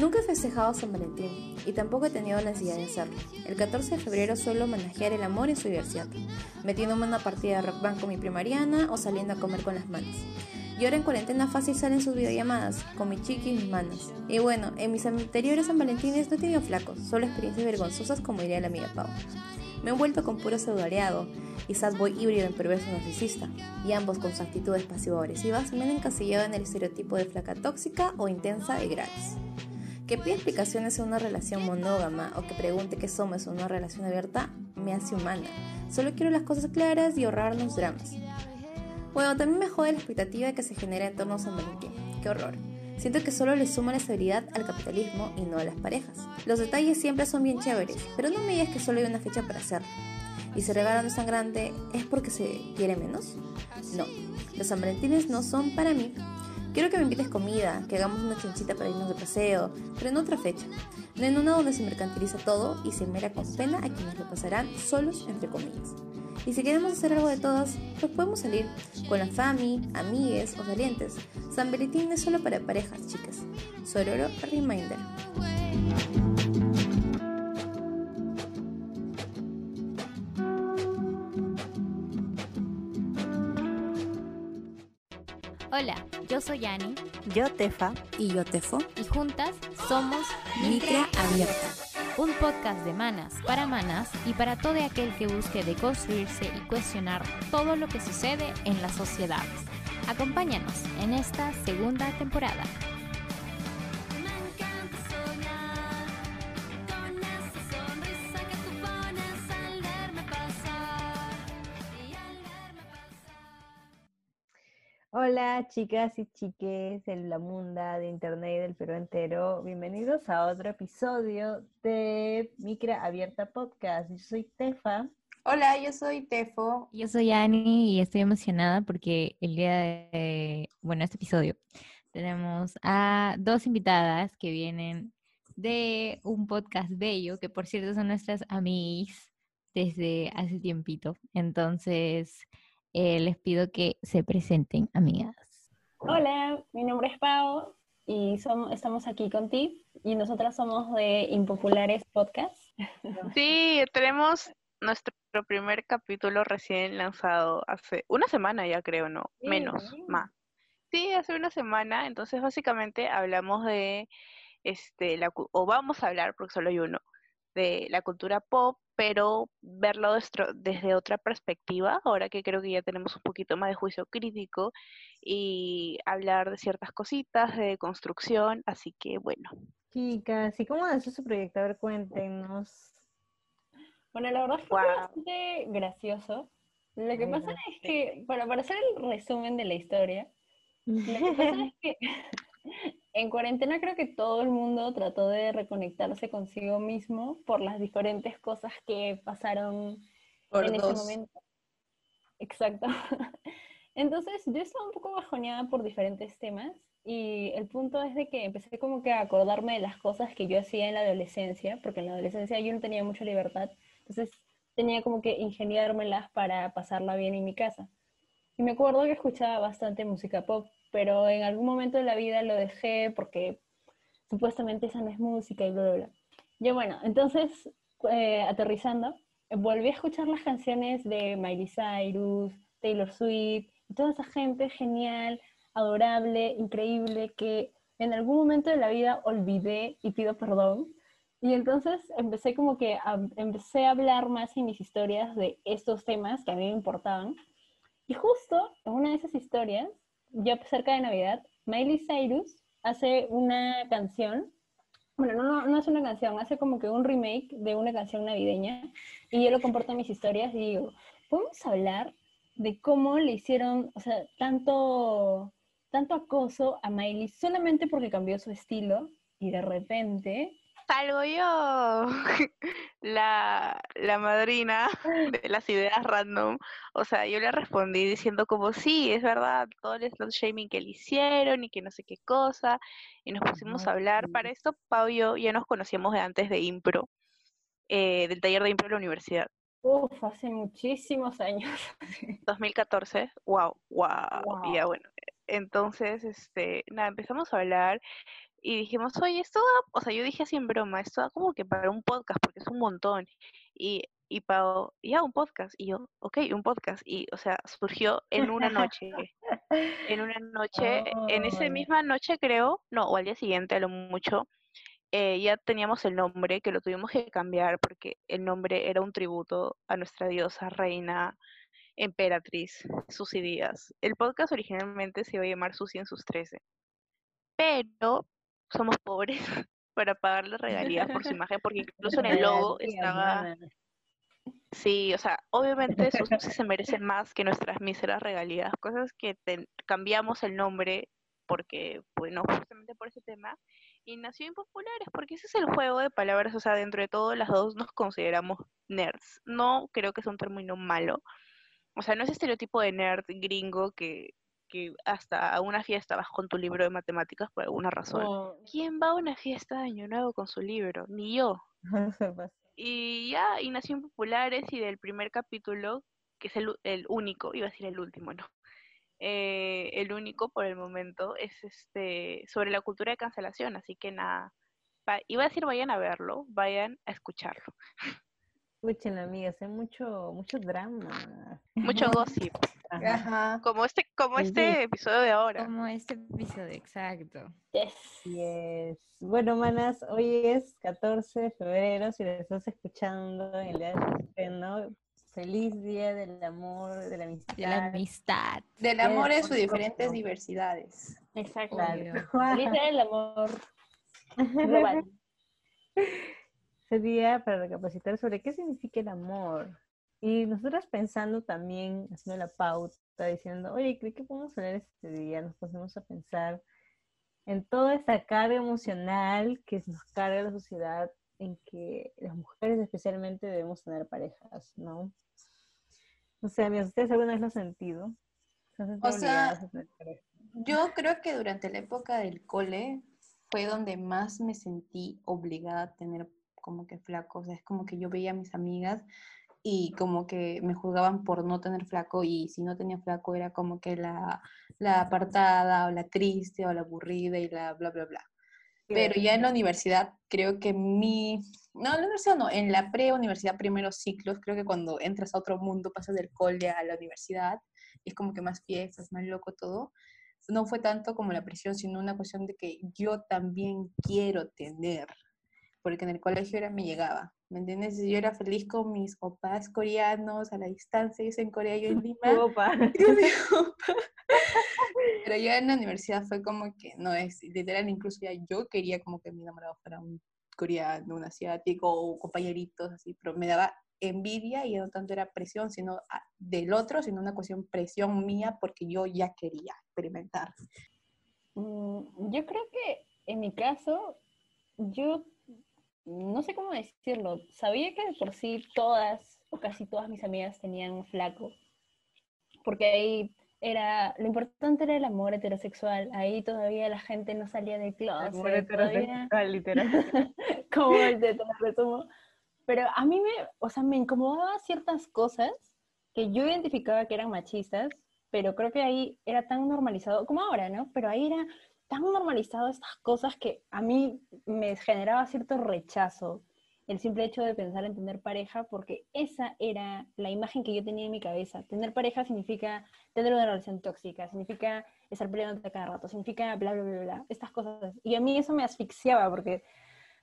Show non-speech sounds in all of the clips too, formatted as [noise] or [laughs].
Nunca he festejado San Valentín y tampoco he tenido la necesidad de hacerlo. El 14 de febrero suelo manejar el amor en su diversidad, metiéndome una partida de rock band con mi primariana o saliendo a comer con las manos. Y ahora en cuarentena fácil salen sus videollamadas con mi chiqui y mis manos. Y bueno, en mis anteriores San Valentines no he tenido flacos, solo experiencias vergonzosas como diría la amiga Pau. Me he vuelto con puro pseudoareado y boy híbrido en perverso narcisista, y ambos con sus actitudes pasivo-agresivas me han encasillado en el estereotipo de flaca tóxica o intensa de gratis. Que pida explicaciones en una relación monógama o que pregunte qué somos en una relación abierta me hace humana. Solo quiero las cosas claras y ahorrarnos dramas. Bueno, también me jode la expectativa que se genera en torno a San Valentín. ¡Qué horror! Siento que solo le suma la estabilidad al capitalismo y no a las parejas. Los detalles siempre son bien chéveres, pero no me digas que solo hay una fecha para hacerlo. Y si regalo no tan grande, ¿es porque se quiere menos? No, los San Valentines no son para mí. Quiero que me invites comida, que hagamos una chanchita para irnos de paseo, pero en otra fecha. No en una donde se mercantiliza todo y se mera con pena a quienes lo pasarán solos, entre comillas. Y si queremos hacer algo de todas, pues podemos salir con la fami, amigues o salientes. San Valentín es solo para parejas, chicas. Sororo Reminder. Hola, yo soy Ani. Yo Tefa. Y yo Tefo. Y juntas somos Micra Abierta. Un podcast de manas para manas y para todo aquel que busque deconstruirse y cuestionar todo lo que sucede en las sociedades. Acompáñanos en esta segunda temporada. Hola chicas y chiques de la munda, de internet y del Perú entero. Bienvenidos a otro episodio de Micra Abierta Podcast. Yo soy Tefa. Hola, yo soy Tefo. Yo soy Ani y estoy emocionada porque el día de, bueno, este episodio tenemos a dos invitadas que vienen de un podcast bello, que por cierto son nuestras amigas desde hace tiempito. Entonces, eh, les pido que se presenten, amigas. Hola, mi nombre es Pau y somos, estamos aquí con ti y nosotras somos de Impopulares Podcast. [laughs] Sí, tenemos nuestro primer capítulo recién lanzado hace una semana ya creo, ¿no? Sí, Menos, sí. más. Sí, hace una semana, entonces básicamente hablamos de, este, la, o vamos a hablar, porque solo hay uno, de la cultura pop, pero verlo destro- desde otra perspectiva, ahora que creo que ya tenemos un poquito más de juicio crítico y hablar de ciertas cositas, de construcción, así que bueno. Chicas, ¿y cómo nació su proyecto? A ver, cuéntenos. Bueno, la verdad fue Guau. bastante gracioso. Lo que Ay, pasa no es que, bueno, para hacer el resumen de la historia, lo que pasa [laughs] es que en cuarentena creo que todo el mundo trató de reconectarse consigo mismo por las diferentes cosas que pasaron Por en ese dos. momento. Exacto. [laughs] Entonces yo estaba un poco bajoneada por diferentes temas y el punto es de que empecé como que a acordarme de las cosas que yo hacía en la adolescencia, porque en la adolescencia yo no tenía mucha libertad, entonces tenía como que ingeniármelas para pasarla bien en mi casa. Y me acuerdo que escuchaba bastante música pop, pero en algún momento de la vida lo dejé porque supuestamente esa no es música y bla, bla, bla. Y bueno, entonces, eh, aterrizando, volví a escuchar las canciones de Miley Cyrus, Taylor Swift, y toda esa gente genial, adorable, increíble, que en algún momento de la vida olvidé y pido perdón. Y entonces empecé como que a, empecé a hablar más en mis historias de estos temas que a mí me importaban. Y justo en una de esas historias, ya cerca de Navidad, Miley Cyrus hace una canción bueno, no, no, no es una canción, hace como que un remake de una canción navideña y yo lo comparto en mis historias y digo, ¿podemos hablar de cómo le hicieron, o sea, tanto, tanto acoso a Miley solamente porque cambió su estilo y de repente... Salgo yo, [laughs] la, la madrina [laughs] de las ideas random. O sea, yo le respondí diciendo como, sí, es verdad, todo el slut shaming que le hicieron y que no sé qué cosa. Y nos pusimos a hablar. Para esto, Pau y yo ya nos conocíamos de antes de impro, eh, del taller de impro de la universidad. Uf, hace muchísimos años. 2014, wow, wow, Wow. ya bueno, Entonces, este, nada, empezamos a hablar y dijimos, oye, esto da, o sea, yo dije así en broma, esto da como que para un podcast, porque es un montón. Y, y Pau, ya, un podcast. Y yo, ok, un podcast. Y, o sea, surgió en una noche. en una [laughs] noche, en esa Oh. misma noche creo, no, o al día siguiente a lo mucho, eh, ya teníamos el nombre, que lo tuvimos que cambiar porque el nombre era un tributo a nuestra diosa, reina, emperatriz, Susy Díaz. El podcast originalmente se iba a llamar Susy en sus 13, pero somos pobres [laughs] para pagarle regalías por su imagen, porque [laughs] incluso en el logo estaba... Sí, o sea, obviamente Susi se merece más que nuestras míseras regalías, cosas que cambiamos el nombre porque, bueno, justamente por ese tema, y nació Impopulares, porque ese es el juego de palabras, o sea, dentro de todo las dos nos consideramos nerds. No creo que sea un término malo, o sea, no es estereotipo de nerd gringo que, que hasta a una fiesta vas con tu libro de matemáticas por alguna razón. No, ¿Quién va a una fiesta de Año Nuevo con su libro? Ni yo. [laughs] Y ya, y nació en Populares y del primer capítulo, que es el, único, iba a decir el último, ¿no? Eh, el único por el momento es este sobre la cultura de cancelación, así que nada, iba a decir vayan a verlo, vayan a escucharlo. [laughs] Escuchen, amigas, hay mucho, mucho drama. Mucho [laughs] gossip, Ajá. Ajá. como este, como Sí, este sí. episodio de ahora. Como este episodio, exacto. yes. Así es. Bueno, manas, hoy es 14 de febrero, si lo estás escuchando en el día de su estreno, feliz día del amor, de la amistad. De la amistad. Del amor en sus diferentes diversidades. Exacto. Feliz día del amor [laughs] global. Ese día para recapacitar sobre qué significa el amor. Y nosotras pensando también, haciendo la pauta, diciendo, oye, ¿de qué podemos hablar este día? Nos pusimos a pensar en toda esta carga emocional que nos carga la sociedad, en que las mujeres especialmente debemos tener parejas, ¿no? No sé, amigos, ¿ustedes alguna vez lo han sentido? ¿Se han sentido O sea? Yo creo que durante la época del cole fue donde más me sentí obligada a tener como que flaco. O sea, es como que yo veía a mis amigas y como que me juzgaban por no tener flaco y si no tenía flaco era como que la, la apartada o la triste o la aburrida y la bla, bla, bla. Pero ya en la universidad creo que mi... No, en la universidad no, en la pre-universidad, primeros ciclos, creo que cuando entras a otro mundo, pasas del cole a la universidad, es como que más fiestas, más loco todo. No fue tanto como la presión, sino una cuestión de que yo también quiero tener, porque en el colegio era me llegaba, ¿me entiendes? Yo era feliz con mis opas coreanos a la distancia, ellos en Corea, yo en [laughs] Lima. Opa. [laughs] Yo mi opa. Pero ya en la universidad fue como que, no es, literal, incluso ya yo quería como que mi enamorado fuera un coreano, un asiático o compañeritos así, pero me daba envidia y no tanto era presión sino a- del otro, sino una cuestión presión mía porque yo ya quería experimentar. Mm, Yo creo que en mi caso, yo no sé cómo decirlo. Sabía que de por sí todas o casi todas mis amigas tenían un flaco. Porque ahí era, lo importante era el amor heterosexual. Ahí todavía la gente no salía del closet. Amor todavía- heterosexual, literal. como te lo resumo. Pero a mí me, o sea, me incomodaba ciertas cosas que yo identificaba que eran machistas, pero creo que ahí era tan normalizado, como ahora, ¿no? Pero ahí era tan normalizado estas cosas que a mí me generaba cierto rechazo el simple hecho de pensar en tener pareja, porque esa era la imagen que yo tenía en mi cabeza. Tener pareja significa tener una relación tóxica, significa estar peleándote cada rato, significa bla, bla, bla, bla, estas cosas. Y a mí eso me asfixiaba, porque,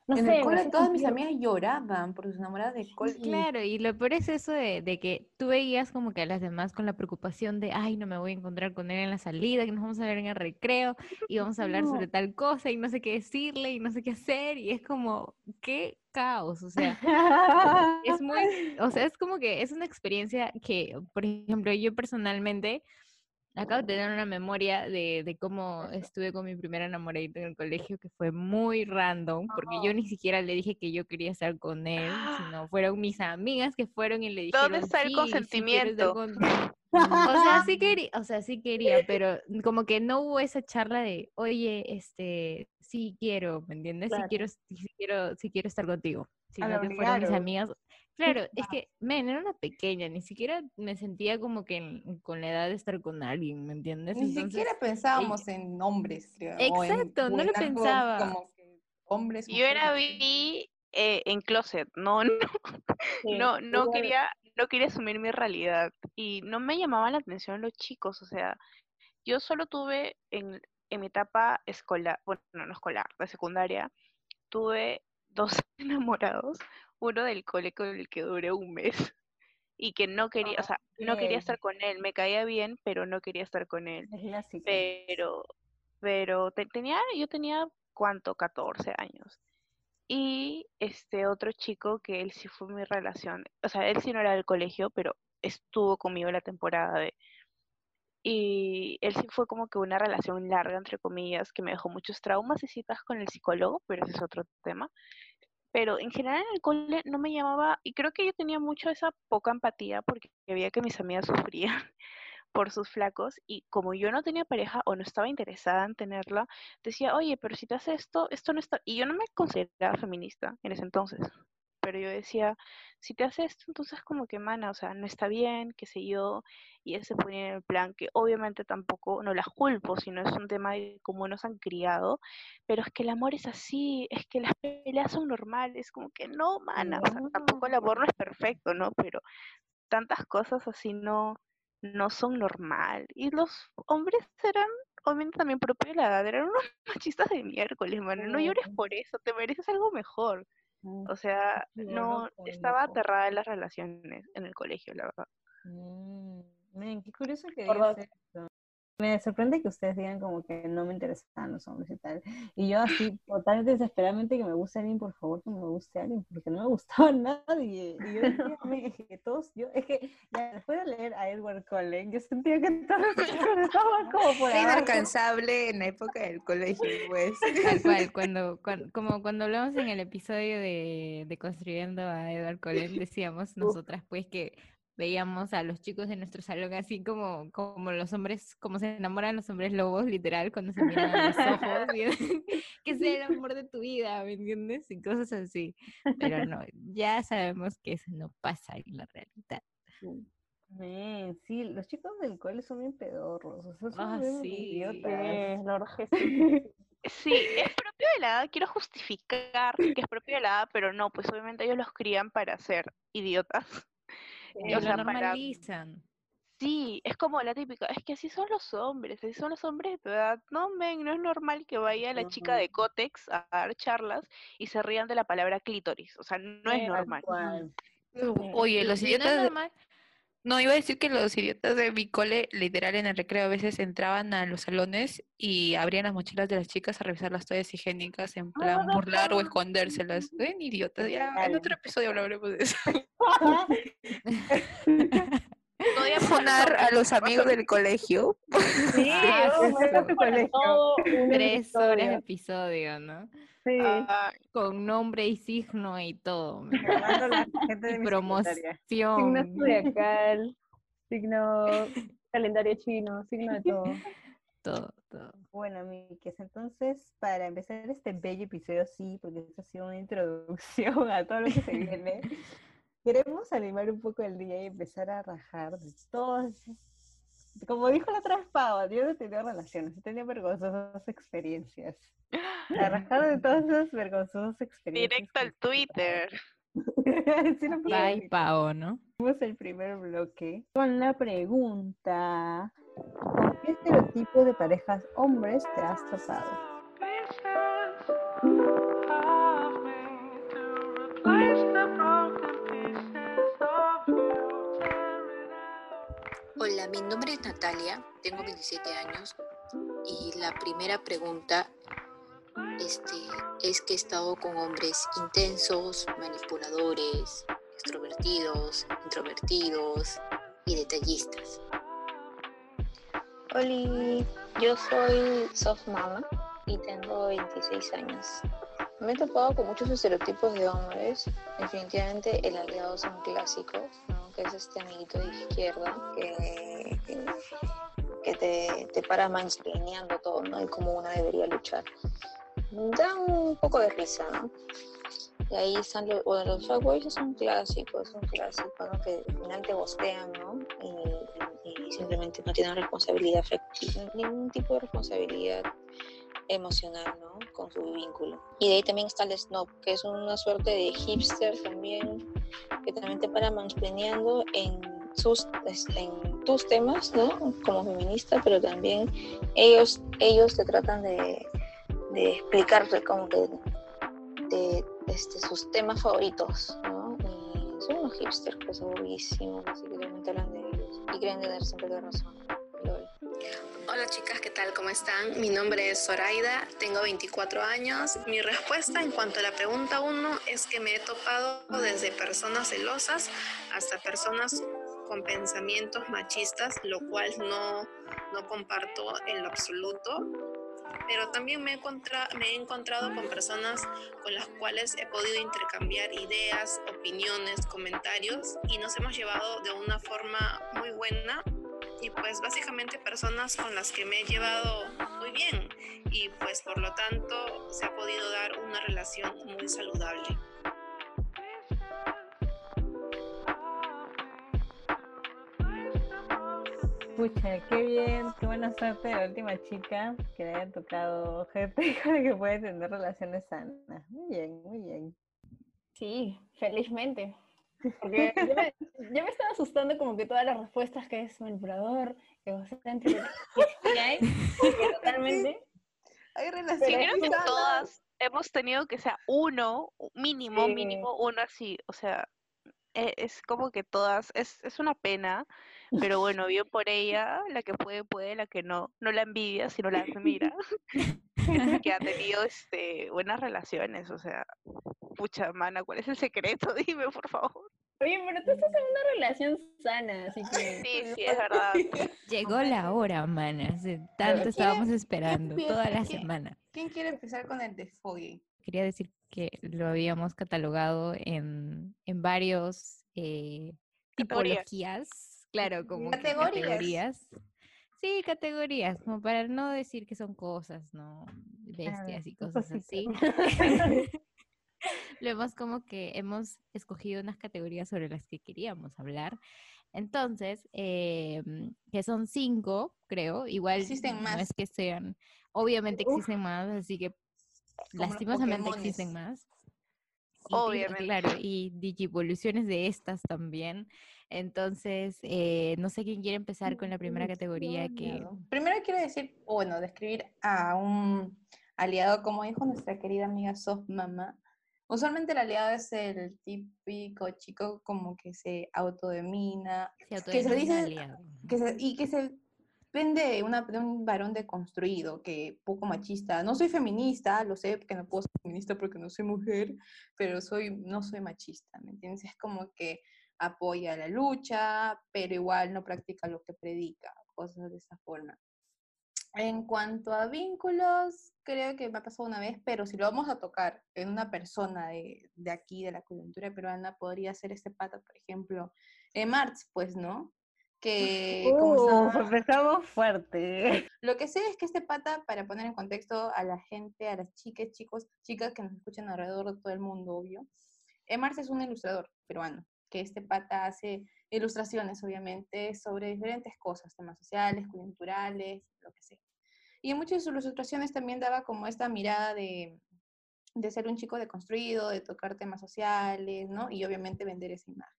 no en sé, el cole todas mis amigas lloraban por sus enamoradas del cole. Claro, y lo peor es eso de, de que tú veías como que a las demás con la preocupación de, ay, no me voy a encontrar con él en la salida, que nos vamos a ver en el recreo y vamos a hablar No. sobre tal cosa y no sé qué decirle y no sé qué hacer y es como, qué caos, o sea, es muy, o sea, [laughs] es como que es una experiencia que, por ejemplo, yo personalmente acabo de tener una memoria de, de cómo estuve con mi primera enamoradito en el colegio, que fue muy random, porque yo ni siquiera le dije que yo quería estar con él, sino [gasps] fueron mis amigas que fueron y le dijeron, ¿Dónde está el "Sí, sí consentimiento?" con- O sea, sí quería, o sea, sí quería, pero como que no hubo esa charla de, oye, este, sí quiero, ¿me entiendes? Sí Claro. quiero, sí quiero, sí quiero estar contigo. Sino que fueron mis amigas, Claro, es que, men, era una pequeña, ni siquiera me sentía como que en- con la edad de estar con alguien, ¿me entiendes? Ni Entonces, siquiera pensábamos en hombres, creo. en- Exacto, no lo pensaba. Como que hombres. Yo era vi eh, en closet, no, [laughs] no, Sí, no, no quería, no quería asumir mi realidad y no me llamaban la atención los chicos, o sea, yo solo tuve en, en mi etapa escolar, bueno, no escolar, de secundaria, tuve dos [laughs] enamorados, uno del cole con el que duré un mes [laughs] y que no quería, o sea, no quería estar con él, me caía bien, pero no quería estar con él, Es pero, pero te- tenía, yo tenía, ¿cuánto? 14 años. Y este otro chico que él sí fue mi relación, o sea, él sí no era del colegio, pero estuvo conmigo la temporada de... Y él sí fue como que una relación larga, entre comillas, que me dejó muchos traumas y citas con el psicólogo, pero ese es otro tema. Pero en general en el cole no me llamaba, y creo que yo tenía mucho esa poca empatía porque veía que mis amigas [laughs] sufrían por sus flacos y como yo no tenía pareja o no estaba interesada en tenerla, decía, oye, pero si te hace esto, esto no está... Y yo no me consideraba feminista en ese entonces, pero yo decía, si te hace esto, entonces como que, mana, o sea, no está bien, qué sé yo, y él se ponía en el plan que obviamente tampoco, no las culpo, sino es un tema de cómo nos han criado, pero es que el amor es así, es que las peleas son normales, como que no, mana, o sea, tampoco el amor no es perfecto, ¿no? Pero tantas cosas así no, no son normal. Y los hombres eran, obviamente también propio de la edad, eran unos [laughs] machistas de miércoles, mano. No llores por eso, te mereces algo mejor. O sea, no, estaba aterrada de las relaciones en el colegio, la verdad. Mm, men, qué curioso que digas dos. Me sorprende que ustedes digan como que no me interesan los hombres y tal. Y yo así, [laughs] totalmente desesperadamente que me guste alguien, por favor, que me guste alguien, porque no me gustaba [laughs] nadie. Y yo decía, "Men, es que todos, yo, es que ya después de leer a Edward Cullen, yo sentía que todos los [laughs] estaban como por Era abajo. inalcanzable en la época del colegio, pues. Tal cual, cuando, cuan- como cuando hablamos en el episodio de, de Construyendo a Edward Cullen, decíamos nosotras pues que veíamos a los chicos de nuestro salón así como, como los hombres, como se enamoran los hombres lobos, literal, cuando se miran a los ojos, y- [laughs] que sea el amor de tu vida, ¿me entiendes? Y cosas así. Pero no, ya sabemos que eso no pasa en la realidad. Sí, los chicos del cole son bien pedorros, o sea, son Ah, bien sí. idiotas. Sí. Sí, es propio de la edad, quiero justificar que es propio de la edad, pero no, pues obviamente ellos los crían para ser idiotas. O lo sea, para- normalizan. Sí, es como la típica, es que así son los hombres, así son los hombres de tu edad. No, men, no es normal que vaya la chica de Cotex a dar charlas y se rían de la palabra clítoris, o sea, no es normal. Cual. Oye, los no es idiotas. de- normal. No, iba a decir que los idiotas de mi cole, literal, en el recreo a veces entraban a los salones y abrían las mochilas de las chicas a revisar las toallas higiénicas en plan burlar o escondérselas. Ven, idiotas, ya en otro episodio hablaremos de eso. [laughs] No odiamos a a los amigos del colegio. Sí, [laughs] Ah, todo un Tres horas de episodio, ¿no? Sí. Ah, Con nombre y signo y todo. [laughs] Y mi secundaria. Signo promoción. zodiacal, signo [laughs] calendario chino, signo de todo. [laughs] Todo, todo. Bueno, Miques, entonces, para empezar este bello episodio, sí, porque esta ha sido una introducción a todo lo que se viene, queremos animar un poco el día y empezar a rajar de todas Como dijo la otra vez Pau, yo no tenía relaciones, he tenido vergonzosas experiencias. A rajar de todas esas vergonzosas experiencias. directo al Twitter. [laughs] Sí puedo Bye. Pao, ¿no? Vamos el primer bloque con la pregunta: ¿Con qué estereotipo de parejas hombres te has topado? Hola, mi nombre es Natalia, tengo 27 años y la primera pregunta este, es que he estado con hombres intensos, manipuladores, extrovertidos, introvertidos y detallistas. Hola, yo soy soft mama y tengo 26 años. Me he topado con muchos estereotipos de hombres. Definitivamente el aliado es un clásico. Que es este amiguito de izquierda que, que, que te, te para mansplaneando todo, ¿no? Y cómo una debería luchar. Da un poco de risa, ¿no? Y ahí están los, bueno, los fuckboys es un clásico, es un clásico, ¿no? Que al final te bostean, ¿no? Y, y simplemente no tienen responsabilidad afectiva, ningún tipo de responsabilidad emocional, ¿no? Con su vínculo. Y de ahí también está el snob, que es una suerte de hipster también, que también te para mansplaneando en sus este, en tus temas, ¿no? Como feminista, pero también ellos ellos te tratan de, de explicarte como que de, este, sus temas favoritos, ¿no? Y son unos hipsters pues aburridísimos, así que realmente hablan de ellos y creen tener siempre la razón. Hola chicas, ¿qué tal? ¿Cómo están? Mi nombre es Zoraida, tengo 24 años. Mi respuesta en cuanto a la pregunta 1 es que me he topado desde personas celosas hasta personas con pensamientos machistas, lo cual no, no comparto en absoluto. Pero también me he, me he encontrado con personas con las cuales he podido intercambiar ideas, opiniones, comentarios y nos hemos llevado de una forma muy buena y pues básicamente personas con las que me he llevado muy bien y pues por lo tanto se ha podido dar una relación muy saludable. Pucha, qué bien, qué buena suerte de la última chica que le haya tocado gente [laughs] con la que puede tener relaciones sanas. Muy bien, muy bien. Sí, felizmente. Porque yo me, yo me estaba asustando como que todas las respuestas que es manipulador, egocéntrico, que que hay, que totalmente. [laughs] Hay Sí, relaciones creo que todas hemos tenido que sea uno, mínimo, Sí. mínimo, uno así. O sea, e- es como que todas, es, es una pena, pero [laughs] bueno, bien por ella, la que puede, puede, la que no, no la envidia, sino la admira, [laughs] que ha tenido este, buenas relaciones, o sea, pucha, mana, ¿cuál es el secreto? [laughs] Dime, por favor. Oye, pero tú estás en una relación sana, así que. Sí, sí, es verdad. Llegó la hora, mana. Tanto ¿quién- estábamos esperando, toda la ¿Quién? semana. ¿Quién quiere empezar con el desfogue? Quería decir que lo habíamos catalogado en, en varios eh, tipologías, claro, como que Categorías. Sí, categorías, como para no decir que son cosas, ¿no? Bestias y cosas así. [laughs] [laughs] Lo hemos como que hemos escogido unas categorías sobre las que queríamos hablar. Entonces, eh, que son cinco, creo. Igual Existen no más. es que sean, obviamente Uf. existen más, así que lastimosamente existen más. Y Obviamente. Claro, y digivoluciones de estas también. Entonces, eh, no sé quién quiere empezar con la primera categoría que... Primero quiero decir, bueno, describir a un aliado, como dijo nuestra querida amiga Soft Mama. Usualmente el aliado es el típico chico como que se autodomina, se que se dice aliado. que se- y que se vende de, una, de un varón deconstruido, que poco machista. No soy feminista, lo sé, que no puedo ser feminista porque no soy mujer, pero soy, no soy machista, ¿me entiendes? Es como que apoya la lucha, pero igual no practica lo que predica, cosas de esa forma. En cuanto a vínculos, creo que me ha pasado una vez, pero si lo vamos a tocar en una persona de, de aquí, de la coyuntura peruana, podría ser este pata, por ejemplo, eh, Marx, pues, ¿no? Que Uh, empezamos fuerte. [laughs] lo que sé es que este pata, para poner en contexto a la gente, a las chicas, chicos, chicas que nos escuchan alrededor de todo el mundo, obvio, Emars es un ilustrador peruano, que este pata hace ilustraciones, obviamente, sobre diferentes cosas, temas sociales, coyunturales, lo que sea. Y en muchas de sus ilustraciones también daba como esta mirada de, de ser un chico deconstruido, de tocar temas sociales, ¿no? Y obviamente vender esa imagen.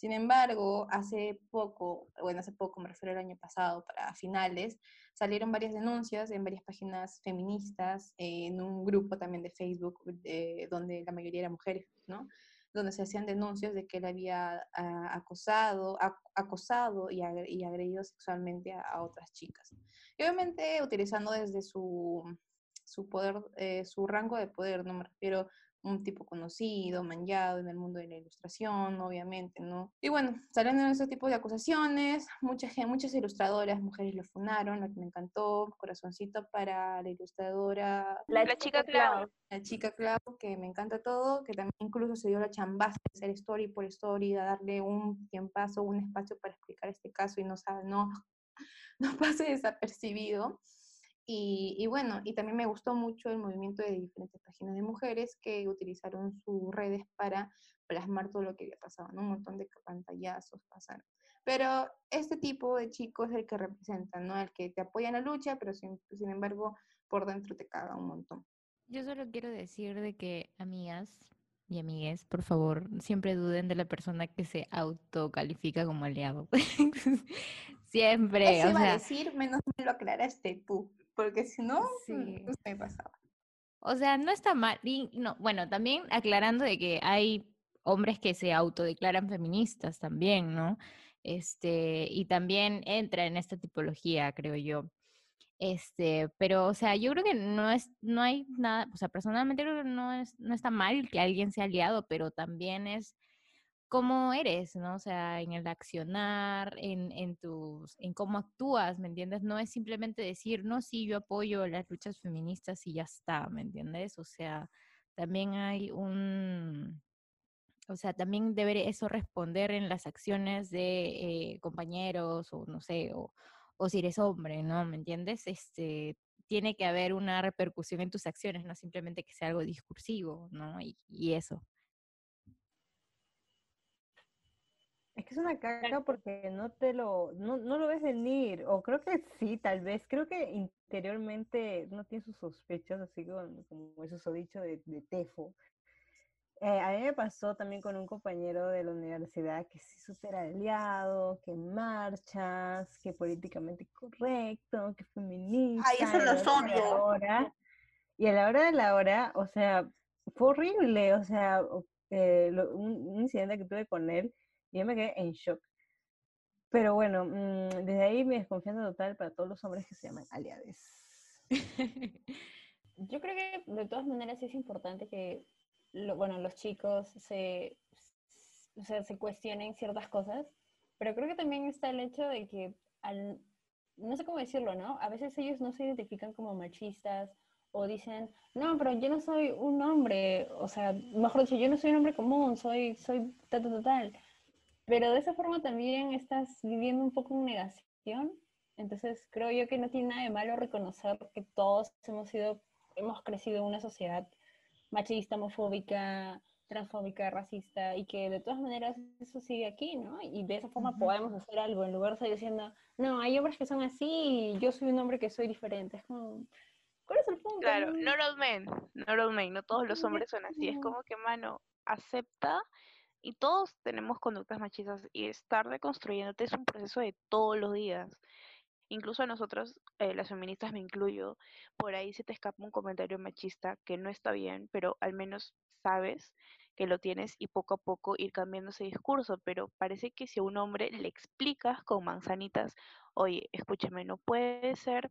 Sin embargo, hace poco, bueno, hace poco, me refiero al año pasado, para finales, salieron varias denuncias en varias páginas feministas, en un grupo también de Facebook, eh, donde la mayoría eran mujeres, ¿no? Donde se hacían denuncias de que él había ah, acosado, ac- acosado y agredido sexualmente a, a otras chicas. Y obviamente utilizando desde su, su poder, eh, su rango de poder, no me refiero un tipo conocido, manchado en el mundo de la ilustración, obviamente, ¿no? Y bueno, saliendo de ese tipo de acusaciones, mucha gente, muchas ilustradoras, mujeres lo funaron, lo que me encantó, corazoncito para la ilustradora, La chica Clau. la chica Clau, que me encanta todo, que también incluso se dio la chambaza de hacer story por story, de darle un tiempazo, un espacio para explicar este caso y no sabe, no, [laughs] no pase desapercibido. Y, y bueno, y también me gustó mucho el movimiento de diferentes páginas de mujeres que utilizaron sus redes para plasmar todo lo que había pasado, ¿no? Un montón de pantallazos pasaron. Pero este tipo de chicos es el que representa, ¿no? El que te apoya en la lucha, pero sin, sin embargo por dentro te caga un montón. Yo solo quiero decir de que, amigas y amigues, por favor, siempre duden de la persona que se autocalifica como aliado. [laughs] siempre, Eso o iba a sea, decir, menos me lo aclaraste tú, porque si no, Sí. mm, no se me pasaba. o sea, no está mal. y no, bueno, también aclarando de que hay hombres que se autodeclaran feministas también, ¿no? Este, y también entra en esta tipología, creo yo. Este, pero, o sea, yo creo que no es, no hay nada, o sea, personalmente creo que no es, no está mal que alguien sea aliado, pero también es cómo eres, ¿no? O sea, en el accionar, en, en tus, en cómo actúas, ¿me entiendes? No es simplemente decir, no, sí, yo apoyo las luchas feministas y ya está, ¿me entiendes? O sea, también hay un, o sea, también debe eso responder en las acciones de eh, compañeros o no sé, o, o si eres hombre, ¿no? ¿Me entiendes? Este, tiene que haber una repercusión en tus acciones, no simplemente que sea algo discursivo, ¿no? Y, y eso. Que es una caca porque no te lo, no, no lo ves venir, o creo que sí, tal vez, creo que interiormente no tiene sus sospechas, así como, como eso dicho de, de Tefo. Eh, a mí me pasó también con un compañero de la universidad que sí súper aliado, que marchas, que políticamente correcto, que feminista. Ay, eso los odio. hora- y a la hora de la hora, o sea, fue horrible, o sea, eh, lo- un, un incidente que tuve con él, yo me quedé en shock. Pero bueno, mm, desde ahí mi desconfianza total para todos los hombres que se llaman aliades. [laughs] Yo creo que de todas maneras es importante que, lo- bueno, los chicos se, o se cuestionen ciertas cosas, pero creo que también está el hecho de que, al, no sé cómo decirlo, ¿no? A veces ellos no se identifican como machistas o dicen, no, pero yo no soy un hombre, o sea, mejor dicho, yo no soy un hombre común, soy, soy tal. Pero de esa forma también estás viviendo un poco en negación. Entonces creo yo que no tiene nada de malo reconocer que todos hemos sido, hemos crecido en una sociedad machista, homofóbica, transfóbica, racista, y que de todas maneras eso sigue aquí, ¿no? Y de esa forma podemos hacer algo, en lugar de estar diciendo, no, hay hombres que son así y yo soy un hombre que soy diferente. Es como, ¿cuál es el punto? Claro, no? all men, not all men, no todos los hombres son así. Es como que, mano, acepta y todos tenemos conductas machistas y estar reconstruyéndote es un proceso de todos los días. Incluso a nosotros, eh, las feministas me incluyo, por ahí se te escapa un comentario machista que no está bien, pero al menos sabes que lo tienes y poco a poco ir cambiando ese discurso. Pero parece que si a un hombre le explicas con manzanitas, oye, escúchame, no puede ser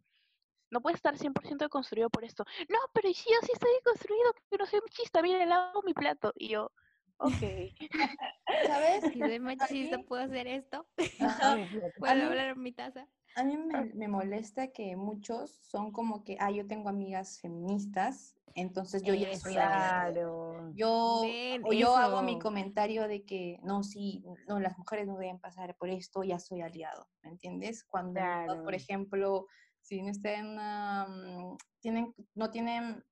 no puede estar 100% deconstruido por esto. No, pero yo sí estoy deconstruido, que no soy machista, mira, lavo mi plato. Y yo, ok. [laughs] ¿Sabes? Si soy machista, mí- ¿puedo hacer esto? [laughs] ¿Puedo mí- hablar en mi taza? A mí me, me molesta que muchos son como que, ah, yo tengo amigas feministas, entonces yo ya soy aliado. Claro. Yo, Ven, o yo hago mi comentario de que, no, sí, no, las mujeres no deben pasar por esto, ya soy aliado, ¿me entiendes? Cuando, por ejemplo, si no una, mm, tienen, no tienen,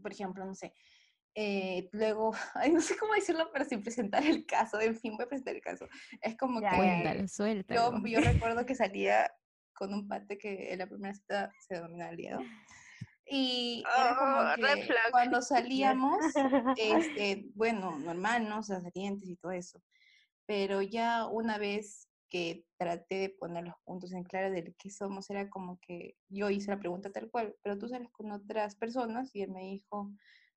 por ejemplo, no sé, eh, luego, [laughs] ay, no sé cómo decirlo, pero sin presentar el caso, en fin, voy a presentar el caso. Es como Ya, que... Cuéntalo, Yo, suéltalo. yo [laughs] recuerdo que salía con un pate que en la primera cita se denomina aliado. Y era como Ah, que cuando [laughs] salíamos, este, bueno, normal, ¿no? O sea, salientes y todo eso. Pero ya una vez que traté de poner los puntos en claro de qué somos, era como que yo hice la pregunta tal cual, pero tú sales con otras personas y él me dijo,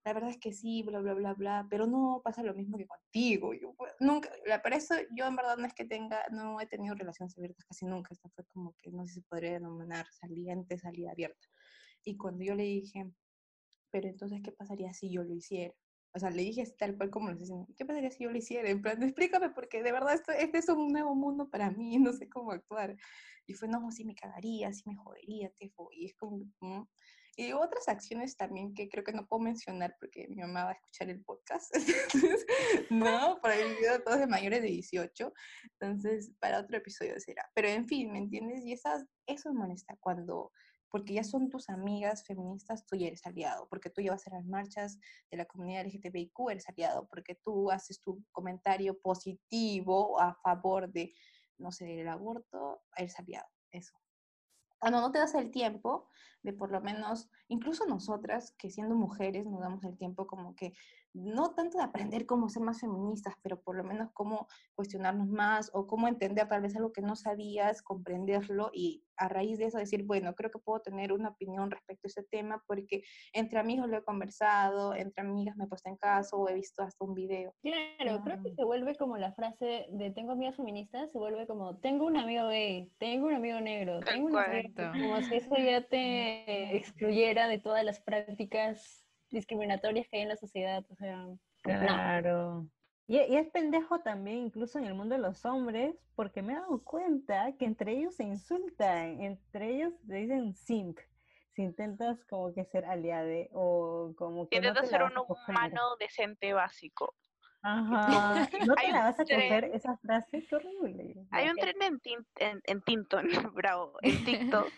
la verdad es que sí, bla, bla, bla, bla, pero no pasa lo mismo que contigo. Yo, pues, nunca, la, para eso yo en verdad no es que tenga, no he tenido relaciones abiertas casi nunca, esta fue como que no sé si se podría denominar saliente, salida abierta. Y cuando yo le dije, pero entonces, ¿qué pasaría si yo lo hiciera? O sea, le dije tal cual como lo dicen, ¿qué pasaría si yo lo hiciera? En plan, explícame, porque de verdad esto, este es un nuevo mundo para mí, [laughs] no sé cómo actuar. Y fue, no, sí me cagaría, sí me jodería, tefo. Y es como, ¿mm? Y otras acciones también que creo que no puedo mencionar porque mi mamá va a escuchar el podcast. [laughs] Entonces, no, por el video todos de mayores de 18. Entonces, para otro episodio será. Pero en fin, ¿me entiendes? Y esas, eso me molesta cuando porque ya son tus amigas feministas, tú ya eres aliado, porque tú ya vas a las marchas de la comunidad LGTBIQ, eres aliado, porque tú haces tu comentario positivo a favor de, no sé, del aborto, eres aliado, eso. Cuando no te das el tiempo de por lo menos, incluso nosotras, que siendo mujeres nos damos el tiempo como que no tanto de aprender cómo ser más feministas, pero por lo menos cómo cuestionarnos más o cómo entender tal vez algo que no sabías, comprenderlo y a raíz de eso decir, bueno, creo que puedo tener una opinión respecto a ese tema porque entre amigos lo he conversado, entre amigas me he puesto en caso o he visto hasta un video. Claro, creo que se vuelve como la frase de tengo amigas feministas, se vuelve como tengo un amigo gay, tengo un amigo negro, tengo un amigo... Como si eso ya te excluyera de todas las prácticas discriminatorias que hay en la sociedad. O sea, claro. Y, y, es pendejo también, incluso en el mundo de los hombres, porque me he dado cuenta que entre ellos se insultan, entre ellos se dicen simp, si intentas como que ser aliade o como que... Intentas ser un humano decente básico. Ajá. ¿No te la vas a coger esa frase? Qué horrible. Hay un tren en, en, en Tinton, [laughs] bravo, en [laughs] TikTok,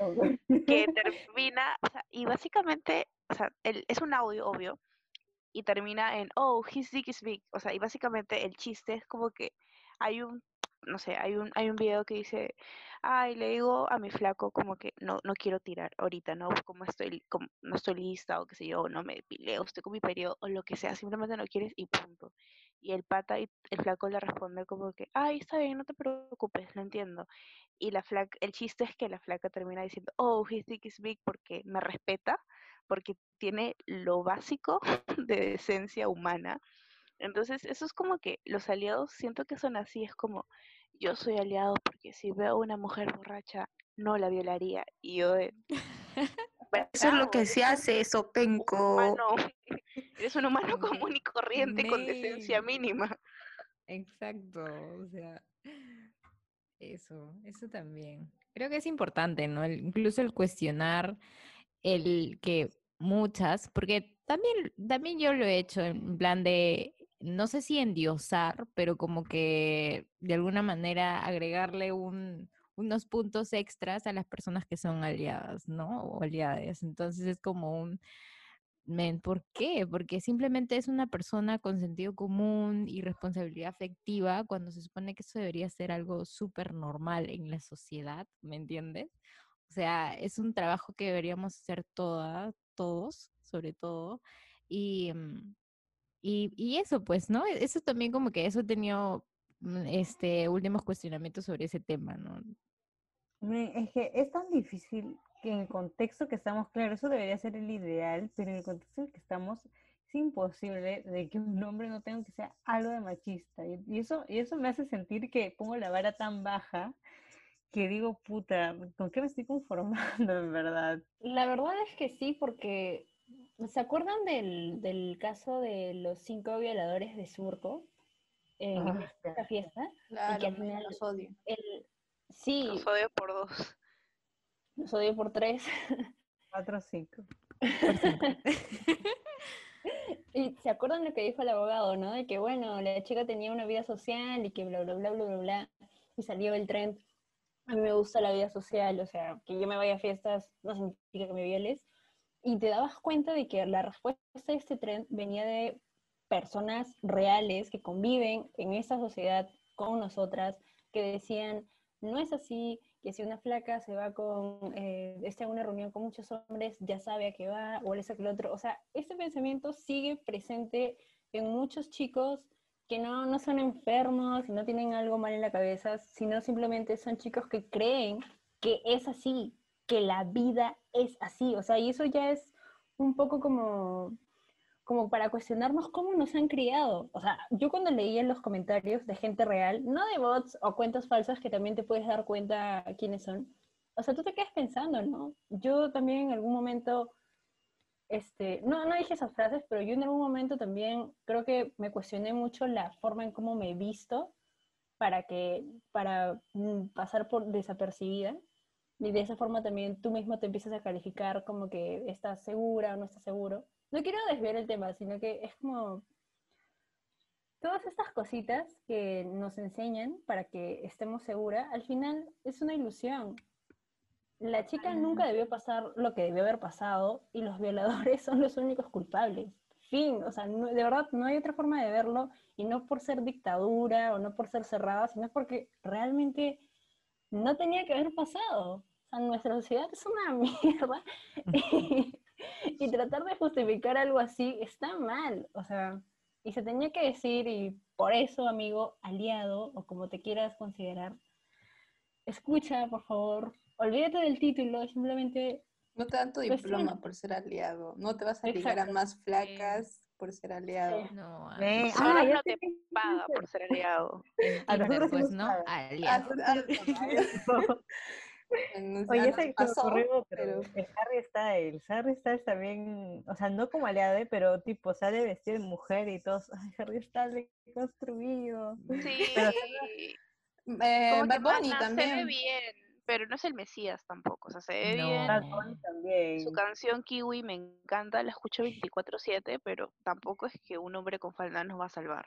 que [laughs] termina, o sea, y básicamente o sea, el, es un audio, obvio, y termina en, oh, his dick is big. O sea, y básicamente el chiste es como que hay un, no sé, hay un, hay un video que dice, ay, le digo a mi flaco como que no, no quiero tirar ahorita, ¿no? Como estoy, como, no estoy lista o qué sé yo, no me pileo, estoy con mi periodo o lo que sea, simplemente no quieres y punto. Y el pata y el flaco le responde como que, ay, está bien, no te preocupes, lo entiendo. Y la flaca, el chiste es que la flaca termina diciendo, oh, his dick is big porque me respeta, porque tiene lo básico [laughs] de decencia humana. Entonces, eso es como que los aliados siento que son así, es como yo soy aliado porque si veo a una mujer borracha no la violaría y yo [laughs] eso es lo que se hace, eso penco. [laughs] eres un humano [laughs] común y corriente con decencia mínima. Exacto, o sea, eso, eso también. Creo que es importante, ¿no? incluso el cuestionar el que muchas, porque también, también yo lo he hecho en plan de, no sé si endiosar, pero como que de alguna manera agregarle un, unos puntos extras a las personas que son aliadas, ¿no? O aliadas. Entonces es como un, ¿por qué? Porque simplemente es una persona con sentido común y responsabilidad afectiva cuando se supone que eso debería ser algo súper normal en la sociedad, ¿me entiendes? O sea, es un trabajo que deberíamos hacer todas, todos, sobre todo. Y, mm, y, y, eso, pues, ¿no? E, eso también como que eso he tenido mm, este, últimos cuestionamientos sobre ese tema, ¿no? Es que es tan difícil que en el contexto que estamos, claro, eso debería ser el ideal, pero en el contexto en el que estamos es imposible de que un hombre no tenga que ser algo de machista. Y, eso, y eso me hace sentir que pongo la vara tan baja que digo, puta, ¿con qué me estoy conformando [laughs] en verdad? La verdad es que sí, porque ¿se acuerdan del, del caso de los cinco violadores de Surco en Ah, esta fiesta? Claro, y que al final los odio. el, sí, Los odio por dos. los odio por tres. Cuatro o [laughs] cinco. Y se acuerdan lo que dijo el abogado, ¿no? De que, bueno, la chica tenía una vida social y que bla, bla, bla, bla, bla, bla. Y salió el tren. A mí me gusta la vida social, o sea, que yo me vaya a fiestas no significa que me violes. Y te dabas cuenta de que la respuesta de este tren venía de personas reales que conviven en esta sociedad con nosotras, que decían, no es así, que si una flaca se va con, eh, está en una reunión con muchos hombres, ya sabe a qué va, o eso que el otro. O sea, este pensamiento sigue presente en muchos chicos que no, no son enfermos no tienen algo mal en la cabeza, sino simplemente son chicos que creen que es así, que la vida es así. O sea, y eso ya es un poco como como para cuestionarnos cómo nos han criado. O sea, yo cuando leí en los comentarios de gente real, no de bots o cuentas falsas que también te puedes dar cuenta quiénes son, o sea, tú te quedas pensando, ¿no? Yo también en algún momento, este, no, no dije esas frases, pero yo en algún momento también creo que me cuestioné mucho la forma en cómo me he visto para que, para mm, pasar por desapercibida. Y de esa forma también tú mismo te empiezas a calificar como que estás segura o no estás seguro no quiero desviar el tema, sino que es como todas estas cositas que nos enseñan para que estemos seguras, al final es una ilusión. la chica nunca debió pasar lo que debió haber pasado y los violadores [laughs] son los únicos culpables. Fin, o sea, no- de verdad no hay otra forma de verlo y no por ser dictadura o no por ser cerrada, sino porque realmente no tenía que haber pasado. O sea, nuestra sociedad es una [laughs] mierda y, y tratar de justificar algo así está mal. O sea, y se tenía que decir y por eso, amigo, aliado o como te quieras considerar, escucha, por favor, olvídate del título, simplemente No te dan tu Pues diploma sí. por ser aliado. No te vas a ligar a más flacas por ser aliado. Sí. No, a- Solo ah, ya no te paga por ser aliado. a nosotros pues, ¿no? Aliado. [laughs] Oye, ocurrió, pero pero el Harry Styles, Harry Styles también, o sea, no como aliado, pero tipo sale vestido de mujer y todos, ay, Harry Styles construido. Sí. Pero- eh, Bad Bunny mana, se ve también. bien, pero no es el Mesías tampoco. O sea, se ve No. bien. Bad Bunny también. Su canción Kiwi me encanta, la escucho 24/7, pero tampoco es que un hombre con falda nos va a salvar.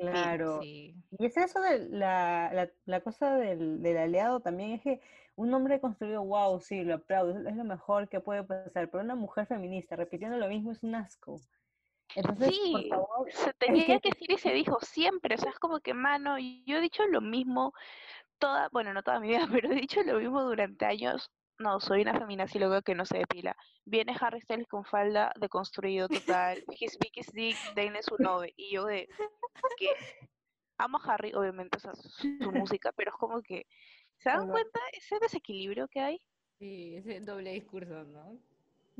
Claro. Sí. Y es eso de la, la, la cosa del, del aliado también, es que un hombre construido, wow, sí, lo aplaudo, es lo mejor que puede pasar, pero una mujer feminista repitiendo lo mismo es un asco. Entonces, por Sí, favor, se [laughs] es tenía que que decir y se dijo siempre, o sea, es como que, mano, y yo he dicho lo mismo toda, bueno, no toda mi vida, [laughs] pero he dicho lo mismo durante años. No, soy una feminazi luego que no se depila. Viene Harry Styles con falda deconstruido total, his biggest dick, Dane su nove, y yo de que amo a Harry, obviamente, o sea, su, su [laughs] música, pero es como que, ¿se dan cuenta ese desequilibrio que hay? Sí, ese doble discurso, ¿no?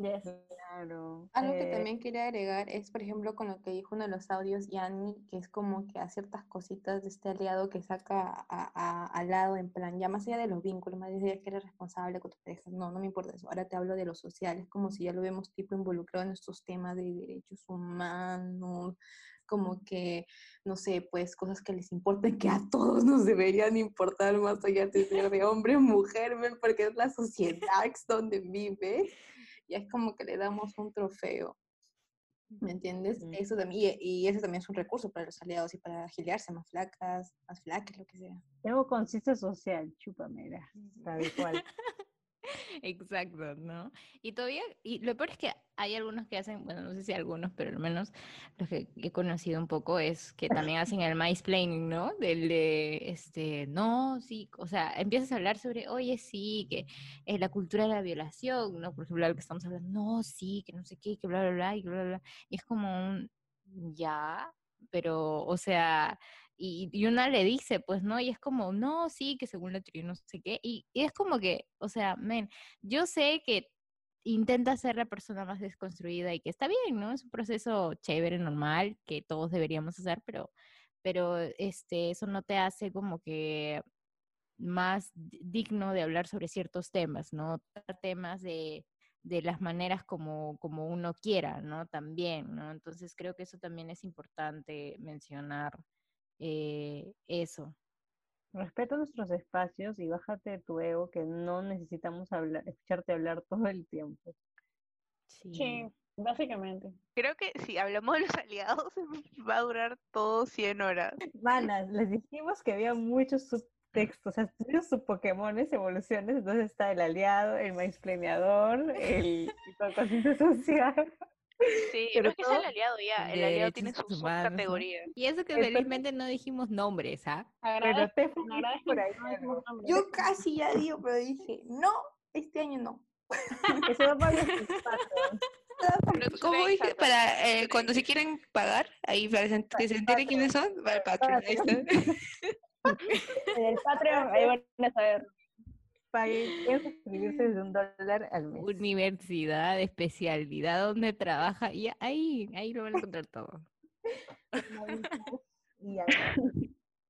Yes. claro. Algo que eh, también quería agregar es, por ejemplo, con lo que dijo uno de los audios, Yanni, que es como que a ciertas cositas de este aliado que saca a- a- al lado, en plan, ya más allá de los vínculos, más allá de que eres responsable con tu pareja, no, no me importa eso. Ahora te hablo de lo social, es como si ya lo vemos tipo involucrado en estos temas de derechos humanos, como que, no sé, pues cosas que les importan, que a todos nos deberían importar más allá de ser de hombre mujer, porque es la sociedad [laughs] donde vive ya es como que le damos un trofeo. ¿Me entiendes? Eso también, y, y eso también es un recurso para los aliados y para agiliarse más flacas, más flacas, lo que sea. Tengo conciencia social, chúpamela, tal cual. [laughs] [laughs] Exacto, ¿no? Y todavía, y lo peor es que hay algunos que hacen, bueno, no sé si algunos, pero al menos los que he conocido un poco es que también [laughs] hacen el mansplaining, ¿no? Del de, este, no, sí, o sea, empiezas a hablar sobre, oye, sí, que es la cultura de la violación, ¿no? Por ejemplo, lo que estamos hablando, no, sí, que no sé qué, que bla, bla, bla, y bla, bla, bla. Y es como un, ya, pero, o sea, y, y una le dice, pues, ¿no? Y es como, no, sí, que según la teoría no sé qué, y, y es como que, o sea, men, yo sé que intenta ser la persona más desconstruida y que está bien, ¿no? Es un proceso chévere, normal, que todos deberíamos hacer, pero, pero este, eso no te hace como que más di- digno de hablar sobre ciertos temas, ¿no? Temas de, de las maneras como, como uno quiera, ¿no? También, ¿no? Entonces creo que eso también es importante mencionar eh, eso. Respeta nuestros espacios y bájate de tu ego que no necesitamos hablar, escucharte hablar [laughs] todo el tiempo. Sí, básicamente. Creo que si hablamos de los aliados [laughs] va a durar todo 100 horas. Manas, les dijimos que había muchos subtextos, o sea, tuvieron sus Pokémones, evoluciones, entonces está el aliado, el maíz-planeador, el [laughs] con conciencia social. Sí, Pero no es que sea el aliado ya, el aliado tiene su subcategoría. Y eso que Entonces- felizmente no dijimos nombres, ¿ah? Pero Agradezco, te fuiste agradezco por ahí, no. Yo casi ya digo, pero dije, no, este año no. [laughs] Se va para. Pero ¿Cómo dije? Para eh, cuando se quieren pagar, ahí para que se entere quiénes son, para el Patreon. ahí está. En el Patreon, ahí van a saber. Pueden suscribirse desde un dólar al mes. Universidad, especialidad, donde trabaja, y ahí, ahí lo van a encontrar todo. [laughs] Y ya.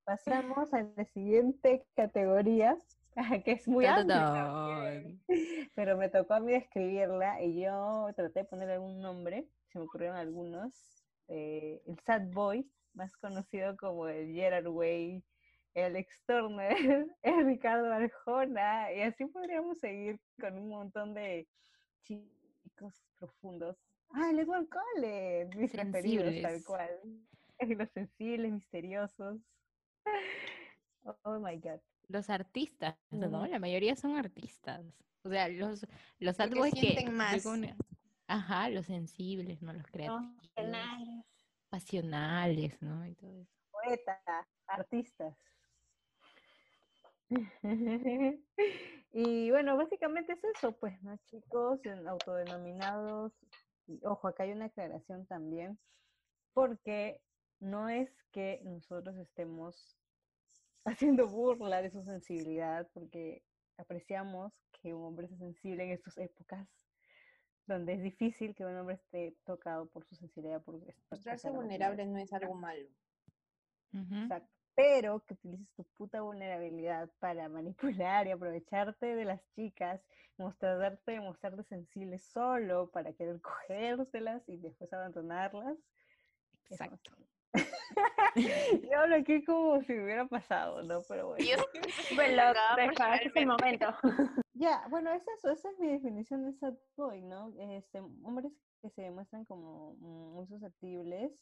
Pasamos a la siguiente categoría, [laughs] que es muy amplia pero me tocó a mí escribirla y yo traté de ponerle algún nombre, se me ocurrieron algunos. eh, el Sad Boy, más conocido como el Gerard Way, el Alex Turner, [laughs] el Ricardo Arjona, y así podríamos seguir con un montón de chicos profundos. Ah, el Edward Cullen, mis preferidos, tal cual. [laughs] Los sensibles, misteriosos. Oh my god. los artistas, ¿no? La mayoría son artistas. O sea, los, los que... sienten más. según- Ajá, los sensibles, ¿no? Los creativos, Penales. pasionales, ¿no? Y todo eso. Poetas, artistas. [laughs] Y bueno, básicamente es eso, pues, ¿no, chicos? En autodenominados. Y ojo, acá hay una aclaración también, porque no es que nosotros estemos haciendo burla de su sensibilidad, porque apreciamos que un hombre sea sensible en estas épocas donde es difícil que un hombre esté tocado por su sensibilidad. Por Mostrarse vulnerable no es algo malo. Exacto. Pero que utilices tu puta vulnerabilidad para manipular y aprovecharte de las chicas, mostrarte, mostrarte sensible solo para querer cogérselas y después abandonarlas. Exacto. [laughs] Yo hablo aquí como si hubiera pasado, ¿no? Pero bueno. Yo [laughs] Bueno, deja, este es el momento. [laughs] Ya, bueno, es eso, esa es mi definición de sad boy, ¿no? Este, hombres que se demuestran como muy susceptibles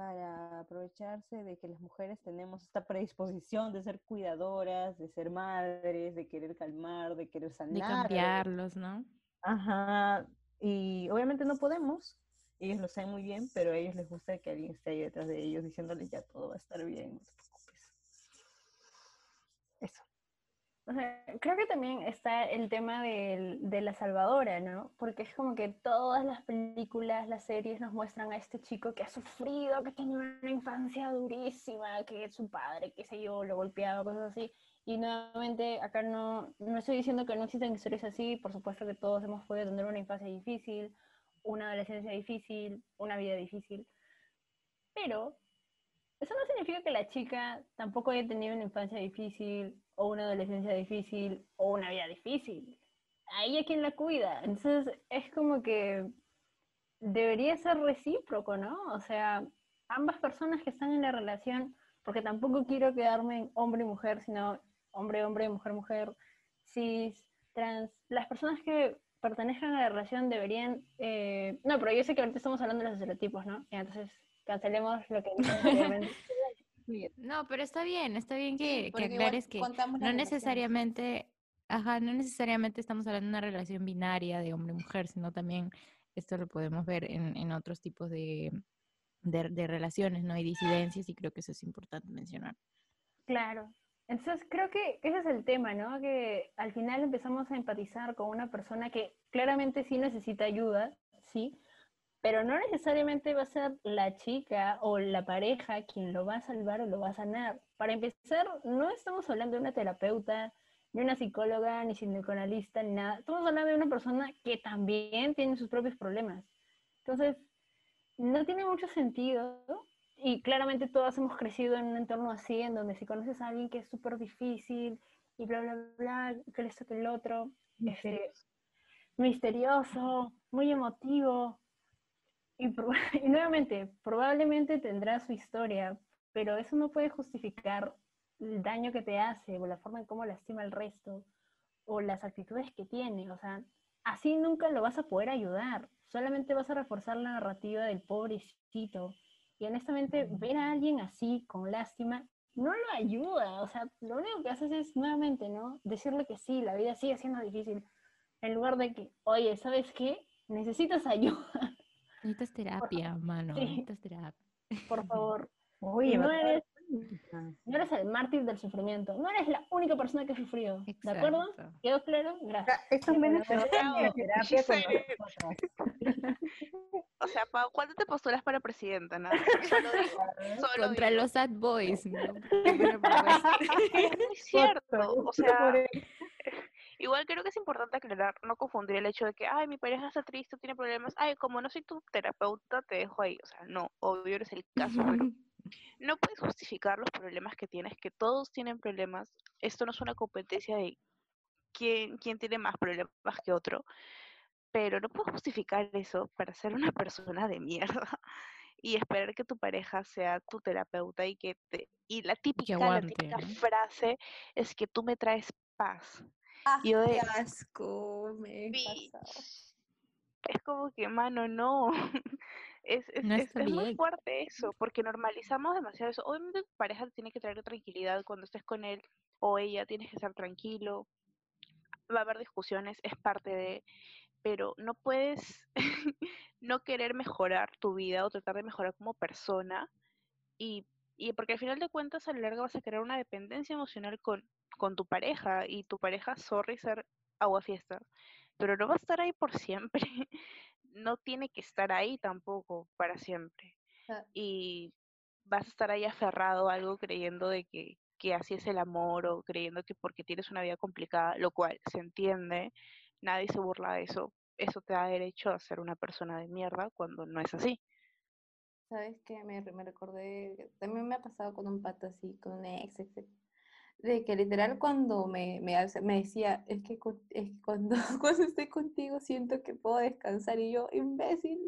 para aprovecharse de que las mujeres tenemos esta predisposición de ser cuidadoras, de ser madres, de querer calmar, de querer De sanar. cambiarlos, ¿no? Ajá, y obviamente no podemos, ellos lo saben muy bien, pero a ellos les gusta que alguien esté ahí detrás de ellos diciéndoles ya todo va a estar bien, no te preocupes. Eso. Creo que también está el tema del- de la salvadora, ¿no? Porque es como que todas las películas, las series nos muestran a este chico que ha sufrido, que tiene una infancia durísima, que su padre, qué sé yo, lo golpeaba, cosas así. Y nuevamente, acá no, no estoy diciendo que no existen historias así, por supuesto que todos hemos podido tener una infancia difícil, una adolescencia difícil, una vida difícil. Pero eso no significa que la chica tampoco haya tenido una infancia difícil o una adolescencia difícil o una vida difícil. A ella quien la cuida. Entonces es como que debería ser recíproco, ¿no? O sea, ambas personas que están en la relación, porque tampoco quiero quedarme en hombre y mujer, sino hombre, hombre, mujer, mujer, cis, trans. Las personas que pertenezcan a la relación deberían... eh, No, pero yo sé que ahorita estamos hablando de los estereotipos, ¿no? Y entonces cancelemos lo que. [laughs] No, pero está bien, está bien que, aclares que no necesariamente, ajá, no necesariamente estamos hablando de una relación binaria de hombre-mujer, sino también esto lo podemos ver en, en otros tipos de, de, de relaciones, ¿no? Y disidencias, y creo que eso es importante mencionar. Claro. Entonces creo que ese es el tema, ¿no? Que al final empezamos a empatizar con una persona que claramente sí necesita ayuda, sí, pero no necesariamente va a ser la chica o la pareja quien lo va a salvar o lo va a sanar. Para empezar, no estamos hablando de una terapeuta, ni una psicóloga, ni psicoanalista, ni nada. Estamos hablando de una persona que también tiene sus propios problemas. Entonces, no tiene mucho sentido y claramente todas hemos crecido en un entorno así, en donde si conoces a alguien que es súper difícil y bla, bla, bla, que esto, que el otro, este, misterioso, muy emotivo. [laughs] Y, nuevamente, probablemente tendrá su historia, pero eso no puede justificar el daño que te hace o la forma en cómo lastima al resto o las actitudes que tiene. O sea, así nunca lo vas a poder ayudar. Solamente vas a reforzar la narrativa del pobrecito. Y honestamente, ver a alguien así, con lástima, no lo ayuda. O sea, lo único que haces es nuevamente, ¿no? Decirle que sí, la vida sigue siendo difícil. En lugar de que, oye, ¿sabes qué? Necesitas [laughs] ayuda, Necesitas terapia, mano, Sí. necesitas terapia. por favor. Oye, no eres, no eres el mártir del sufrimiento. No eres la única persona que ha sufrido. ¿De acuerdo? Exacto. ¿Quedó claro? Gracias. Se bravo. hacen terapia con. O sea, Pau, ¿cuándo te postulas para presidenta? Nada. Solo digo. [laughs] Solo Contra digo. los sad boys, ¿no? [laughs] [laughs] Es muy cierto. O sea, Por eso. Igual creo que es importante aclarar, no confundir el hecho de que, ay, mi pareja está triste, tiene problemas. Ay, como no soy tu terapeuta, te dejo ahí. O sea, no, obvio eres el caso, pero [laughs] no puedes justificar los problemas que tienes, que todos tienen problemas. Esto no es una competencia de quién, quién tiene más problemas que otro. Pero no puedes justificar eso para ser una [laughs] persona de mierda y esperar que tu pareja sea tu terapeuta y que te... Y la típica, la típica ¿no? frase es que tú me traes paz. Ah, Yo de- qué asco, me he Bitch. pasado. Es como que, mano, no. [laughs] Es, es, No es- muy fuerte eso, porque normalizamos demasiado eso. Obviamente tu pareja te tiene que traer tranquilidad cuando estés con él, o ella, tienes que estar tranquilo. Va a haber discusiones, es parte de, pero no puedes [laughs] no querer mejorar tu vida o tratar de mejorar como persona y, y porque al final de cuentas a lo largo vas a crear una dependencia emocional con, con tu pareja y tu pareja, sorry, ser agua fiesta, pero no va a estar ahí por siempre, [laughs] no tiene que estar ahí tampoco para siempre Ah. y vas a estar ahí aferrado a algo creyendo de que, que así es el amor o creyendo que porque tienes una vida complicada, lo cual se entiende, nadie se burla de eso, eso te da derecho a ser una persona de mierda cuando no es así. ¿Sabes qué? Me, me recordé, que también me ha pasado con un pato así, con un ex, ex, ex, de que literal cuando me, me, me decía, es que, es que cuando, [laughs] cuando estoy contigo siento que puedo descansar y yo, imbécil,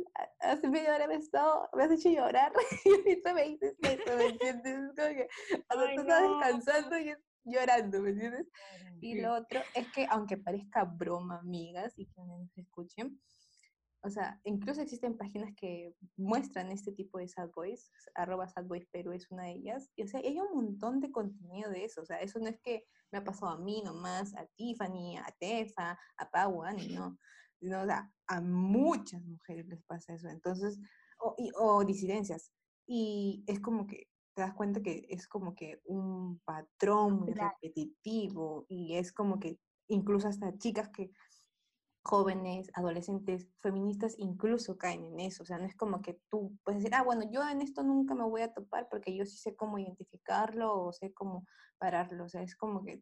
hace media hora me, he estado, me has hecho llorar [laughs] y ahorita me dices eso, ¿me entiendes? Es como que cuando Ay, tú estás descansando y llorando, ¿me entiendes? Y lo otro es que aunque parezca broma, amigas, y quienes nos escuchen, o sea, incluso existen páginas que muestran este tipo de sad boys, arroba sad boys Perú es una de ellas, y o sea, hay un montón de contenido de eso, o sea, eso no es que me ha pasado a mí nomás, a Tiffany, a Tefa, a Ani, no, sino, o sea, a muchas mujeres les pasa eso, entonces, o, y- o disidencias, y es como que te das cuenta que es como que un patrón muy Claro. repetitivo, y es como que incluso hasta chicas que jóvenes, adolescentes, feministas incluso caen en eso. O sea, no es como que tú puedes decir, ah, bueno, yo en esto nunca me voy a topar porque yo sí sé cómo identificarlo o sé cómo pararlo. O sea, es como que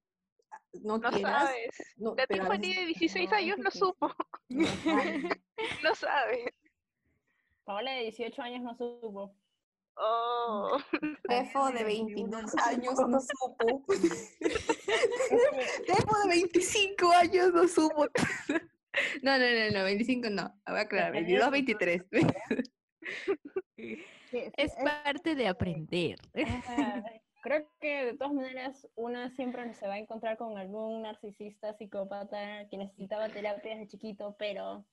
ah, no, No quieras. sabes. no, La Tiffany de 16 no, es años no supo, [laughs] [laughs] No sabes. no sabe. Paola de 18 años no supo. Oh. [laughs] Tefo de 22 años no supo. Tefo de 25 años no supo. No, no, no, no, 25 no. Voy a aclarar, 22, 23. [laughs] Sí, sí, Es parte de aprender. [laughs] Creo que de todas maneras una siempre se va a encontrar con algún narcisista, psicópata que necesitaba terapia desde chiquito, pero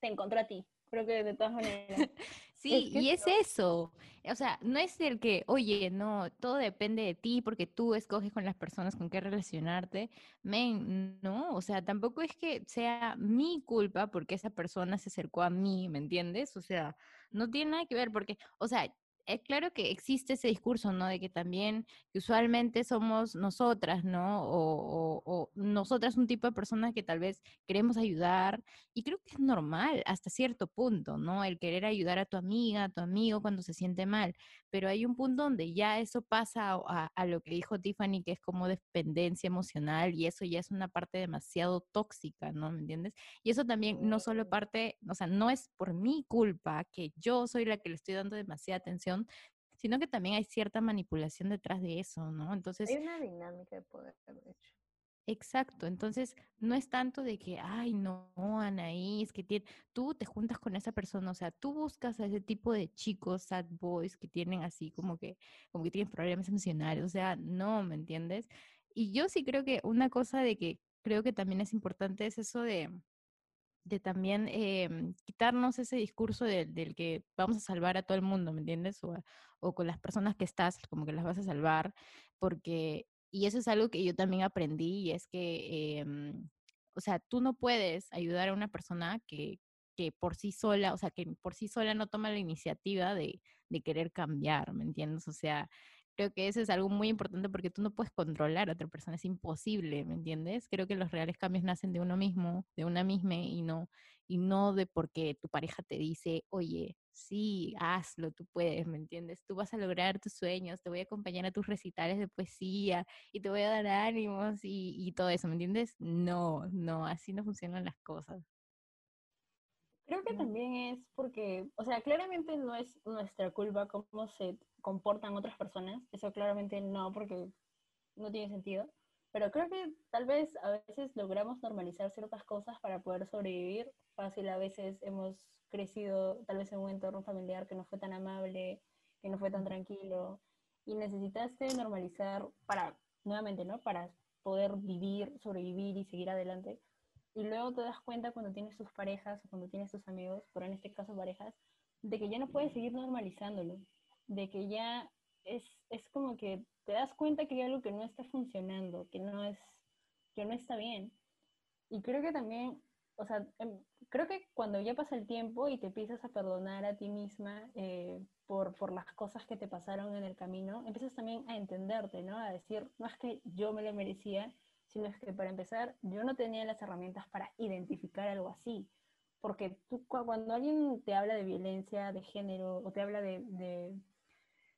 te encontró a ti. Creo que de todas maneras. [laughs] Sí, que y es eso. O sea, no es el que, oye, no, todo depende de ti porque tú escoges con las personas con qué relacionarte. Men, no, o sea, tampoco es que sea mi culpa porque esa persona se acercó a mí, ¿me entiendes? O sea, no tiene nada que ver porque, o sea, es claro que existe ese discurso, ¿no? De que también, que usualmente somos nosotras, ¿no? O, o, o nosotras un tipo de personas que tal vez queremos ayudar y creo que es normal hasta cierto punto, ¿no? El querer ayudar a tu amiga, a tu amigo cuando se siente mal, pero hay un punto donde ya eso pasa a, a- a lo que dijo Tiffany, que es como dependencia emocional y eso ya es una parte demasiado tóxica, ¿no? ¿Me entiendes? Y eso también no solo parte, o sea, no es por mi culpa que yo soy la que le estoy dando demasiada atención, sino que también hay cierta manipulación detrás de eso, ¿no? Entonces, Hay una dinámica de poder, de hecho. Exacto, entonces no es tanto de que, ay, no, Anaí, es que tiene, tú te juntas con esa persona, o sea, tú buscas a ese tipo de chicos, sad boys, que tienen así como que, como que tienen problemas emocionales, o sea, no, ¿me entiendes? Y yo sí creo que una cosa de que creo que también es importante es eso de, de también em, quitarnos ese discurso de- del que vamos a salvar a todo el mundo, ¿me entiendes? O, con las personas que estás, como que las vas a salvar, porque, y eso es algo que yo también aprendí, y es que, em, o sea, tú no puedes ayudar a una persona que, que por sí sola, o sea, que por sí sola no toma la iniciativa de, de querer cambiar, ¿me entiendes? O sea, creo que eso es algo muy importante porque tú no puedes controlar a otra persona, es imposible, ¿me entiendes? Creo que los reales cambios nacen de uno mismo, de una misma y no, y no de porque tu pareja te dice, oye, sí, hazlo, tú puedes, ¿me entiendes? Tú vas a lograr tus sueños, te voy a acompañar a tus recitales de poesía y te voy a dar ánimos y, y todo eso, ¿me entiendes? No, no, así no funcionan las cosas. Creo que también es porque, o sea, claramente no es nuestra culpa cómo se comportan otras personas, eso claramente no, porque no tiene sentido, pero creo que tal vez a veces logramos normalizar ciertas cosas para poder sobrevivir. Fácil, a veces hemos crecido tal vez en un entorno familiar que no fue tan amable, que no fue tan tranquilo, y necesitaste normalizar para, nuevamente, ¿no? Para poder vivir, sobrevivir y seguir adelante. Y luego te das cuenta cuando tienes tus parejas o cuando tienes tus amigos, pero en este caso parejas, de que ya no puedes seguir normalizándolo, de que ya es, es como que te das cuenta que hay algo que no está funcionando, que no es, que no está bien. Y creo que también, o sea, em, creo que cuando ya pasa el tiempo y te empiezas a perdonar a ti misma eh, por, por las cosas que te pasaron en el camino, empiezas también a entenderte, ¿no? A decir, no es que yo me lo merecía, sino es que para empezar, yo no tenía las herramientas para identificar algo así. Porque tú, cu- cuando alguien te habla de violencia de género o te habla de,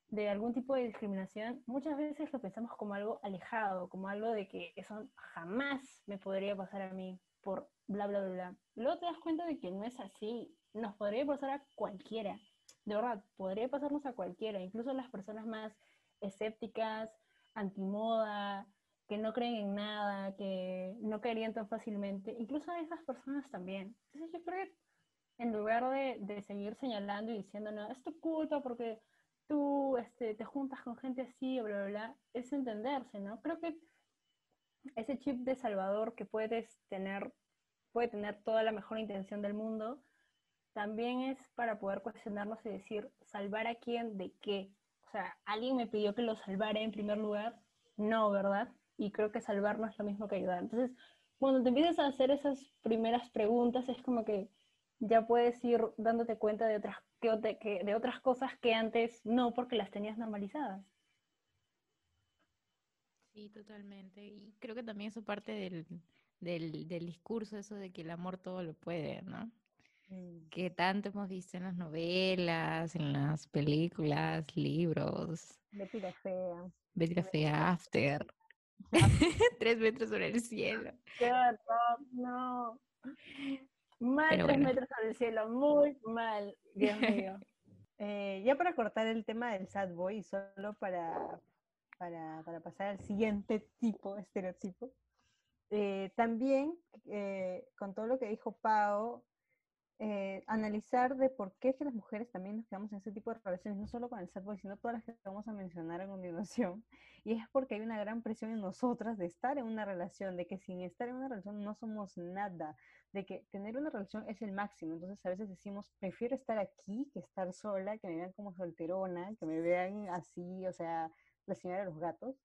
de, algún tipo de discriminación, muchas veces lo pensamos como algo alejado, como algo de que eso jamás me podría pasar a mí por bla, bla, bla, bla. Luego te das cuenta de que no es así. Nos podría pasar a cualquiera. De verdad, podría pasarnos a cualquiera, incluso las personas más escépticas, antimoda, que no creen en nada, que no caerían tan fácilmente, incluso a esas personas también. Entonces yo creo que en lugar de, seguir señalando y diciendo, no, es tu culpa porque tú este, te juntas con gente así, bla, bla, bla, es entenderse, ¿no? Creo que ese chip de Salvador que puedes tener, puede tener toda la mejor intención del mundo, también es para poder cuestionarnos y decir, ¿salvar a quién de qué? O sea, ¿alguien me pidió que lo salvara en primer lugar? No, ¿verdad? Y creo que salvar no es lo mismo que ayudar. Entonces, cuando te empiezas a hacer esas primeras preguntas, es como que ya puedes ir dándote cuenta de otras, que, de otras cosas que antes no, porque las tenías normalizadas. Sí, totalmente. Y creo que también eso parte del, del, del discurso, eso de que el amor todo lo puede, ¿no? Mm. Que tanto hemos visto en las novelas, en las películas, libros, Betty la fea. Betty la Fea, After, [laughs] Tres metros sobre el cielo. ¡Qué horror! No. Mal Pero tres bueno. metros sobre el cielo, muy mal, Dios mío. [laughs] Eh, ya para cortar el tema del sad boy solo para, para, para pasar al siguiente tipo, estereotipo, eh, también eh, con todo lo que dijo Pau, eh, analizar de por qué es que las mujeres también nos quedamos en ese tipo de relaciones, no solo con el sad boy, sino todas las que vamos a mencionar a continuación. [laughs] Y es porque hay una gran presión en nosotras de estar en una relación, de que sin estar en una relación no somos nada, de que tener una relación es el máximo. Entonces a veces decimos, prefiero estar aquí que estar sola, que me vean como solterona, que me vean así, o sea, la señora de los gatos.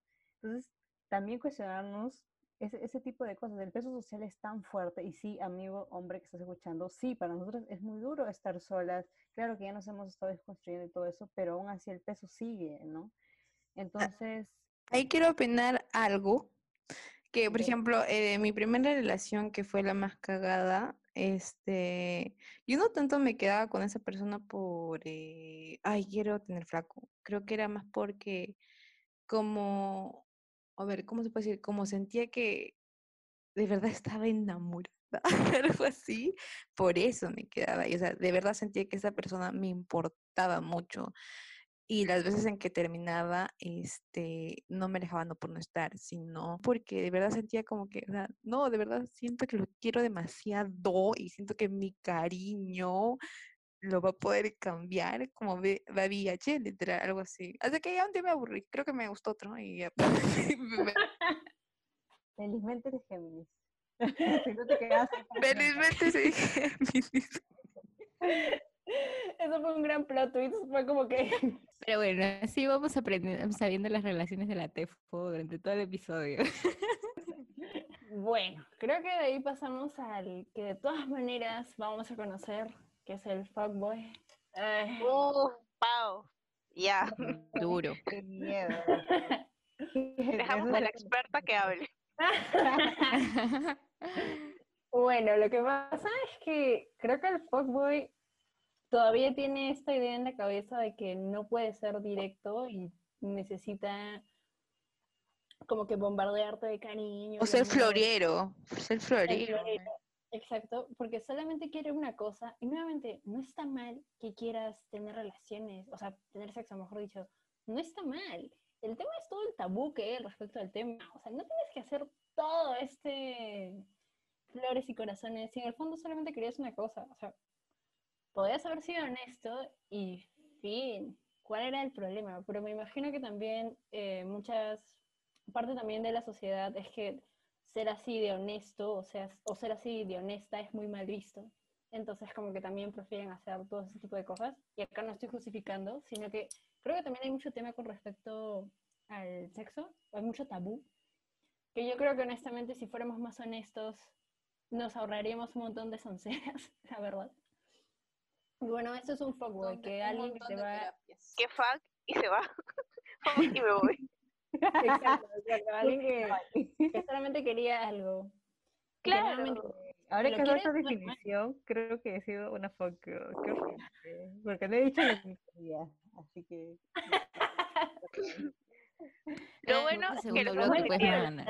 Entonces también cuestionarnos ese, ese tipo de cosas. El peso social es tan fuerte y sí, amigo, hombre que estás escuchando, sí, para nosotros es muy duro estar solas. Claro que ya nos hemos estado desconstruyendo y todo eso, pero aún así el peso sigue, ¿no? Entonces, Ahí quiero opinar algo. Que, por ejemplo, eh, mi primera relación, que fue la más cagada, este, yo no tanto me quedaba con esa persona por, eh, ay, quiero tener flaco. Creo que era más porque, como, a ver, ¿cómo se puede decir? Como sentía que de verdad [laughs] estaba enamorada, [laughs] algo así, por eso me quedaba. Y, o sea, de verdad sentía que esa persona me importaba mucho. Y las veces en que terminaba, este, no me dejaba no por no estar, sino porque de verdad sentía como que, o sea, no, de verdad siento que lo quiero demasiado y siento que mi cariño lo va a poder cambiar como va VIH, literal, algo así. Hasta que ya un día me aburrí, creo que me gustó otro y ya. [laughs] me- [laughs] felizmente eres Géminis. [laughs] si no te quedaste con- felizmente sí dije, Eso fue un gran plot twist, fue como que... Pero bueno, así vamos aprendiendo, sabiendo las relaciones de la TEFO durante todo el episodio. Bueno, creo que de ahí pasamos al que de todas maneras vamos a conocer, que es el fuckboy. Ay, Uh, Pau. Ya. Duro. [laughs] Qué miedo. [laughs] Dejamos a la experta que hable. [laughs] Bueno, lo que pasa es que creo que el fuckboy todavía tiene esta idea en la cabeza de que no puede ser directo y necesita como que bombardearte de cariño. O ser amor. floriero, ser florero, Exacto, porque solamente quiere una cosa. Y nuevamente, no está mal que quieras tener relaciones, o sea, tener sexo, mejor dicho. No está mal. El tema es todo el tabú que hay respecto al tema. O sea, no tienes que hacer todo este flores y corazones. Si en el fondo solamente querías una cosa, o sea, podías haber sido honesto y fin. ¿Cuál era el problema? Pero me imagino que también eh, muchas, parte también de la sociedad es que ser así de honesto, o sea, o ser así de honesta es muy mal visto. Entonces como que también prefieren hacer todo ese tipo de cosas. Y acá no estoy justificando, sino que creo que también hay mucho tema con respecto al sexo, hay mucho tabú, que yo creo que honestamente si fuéramos más honestos nos ahorraríamos un montón de sonceras, [laughs] la verdad. Y bueno, esto es un fuckboy, que alguien que se va... terapias. Que fuck y se va. [laughs] Vamos y me voy. Exacto, [laughs] exacto, alguien que, que solamente quería algo. Que Claro. Ahora que hago bueno, definición, creo que he sido una fuck girl. Porque no he dicho lo que quería. Así que. [laughs] Lo bueno Este es que lo pues, definiendo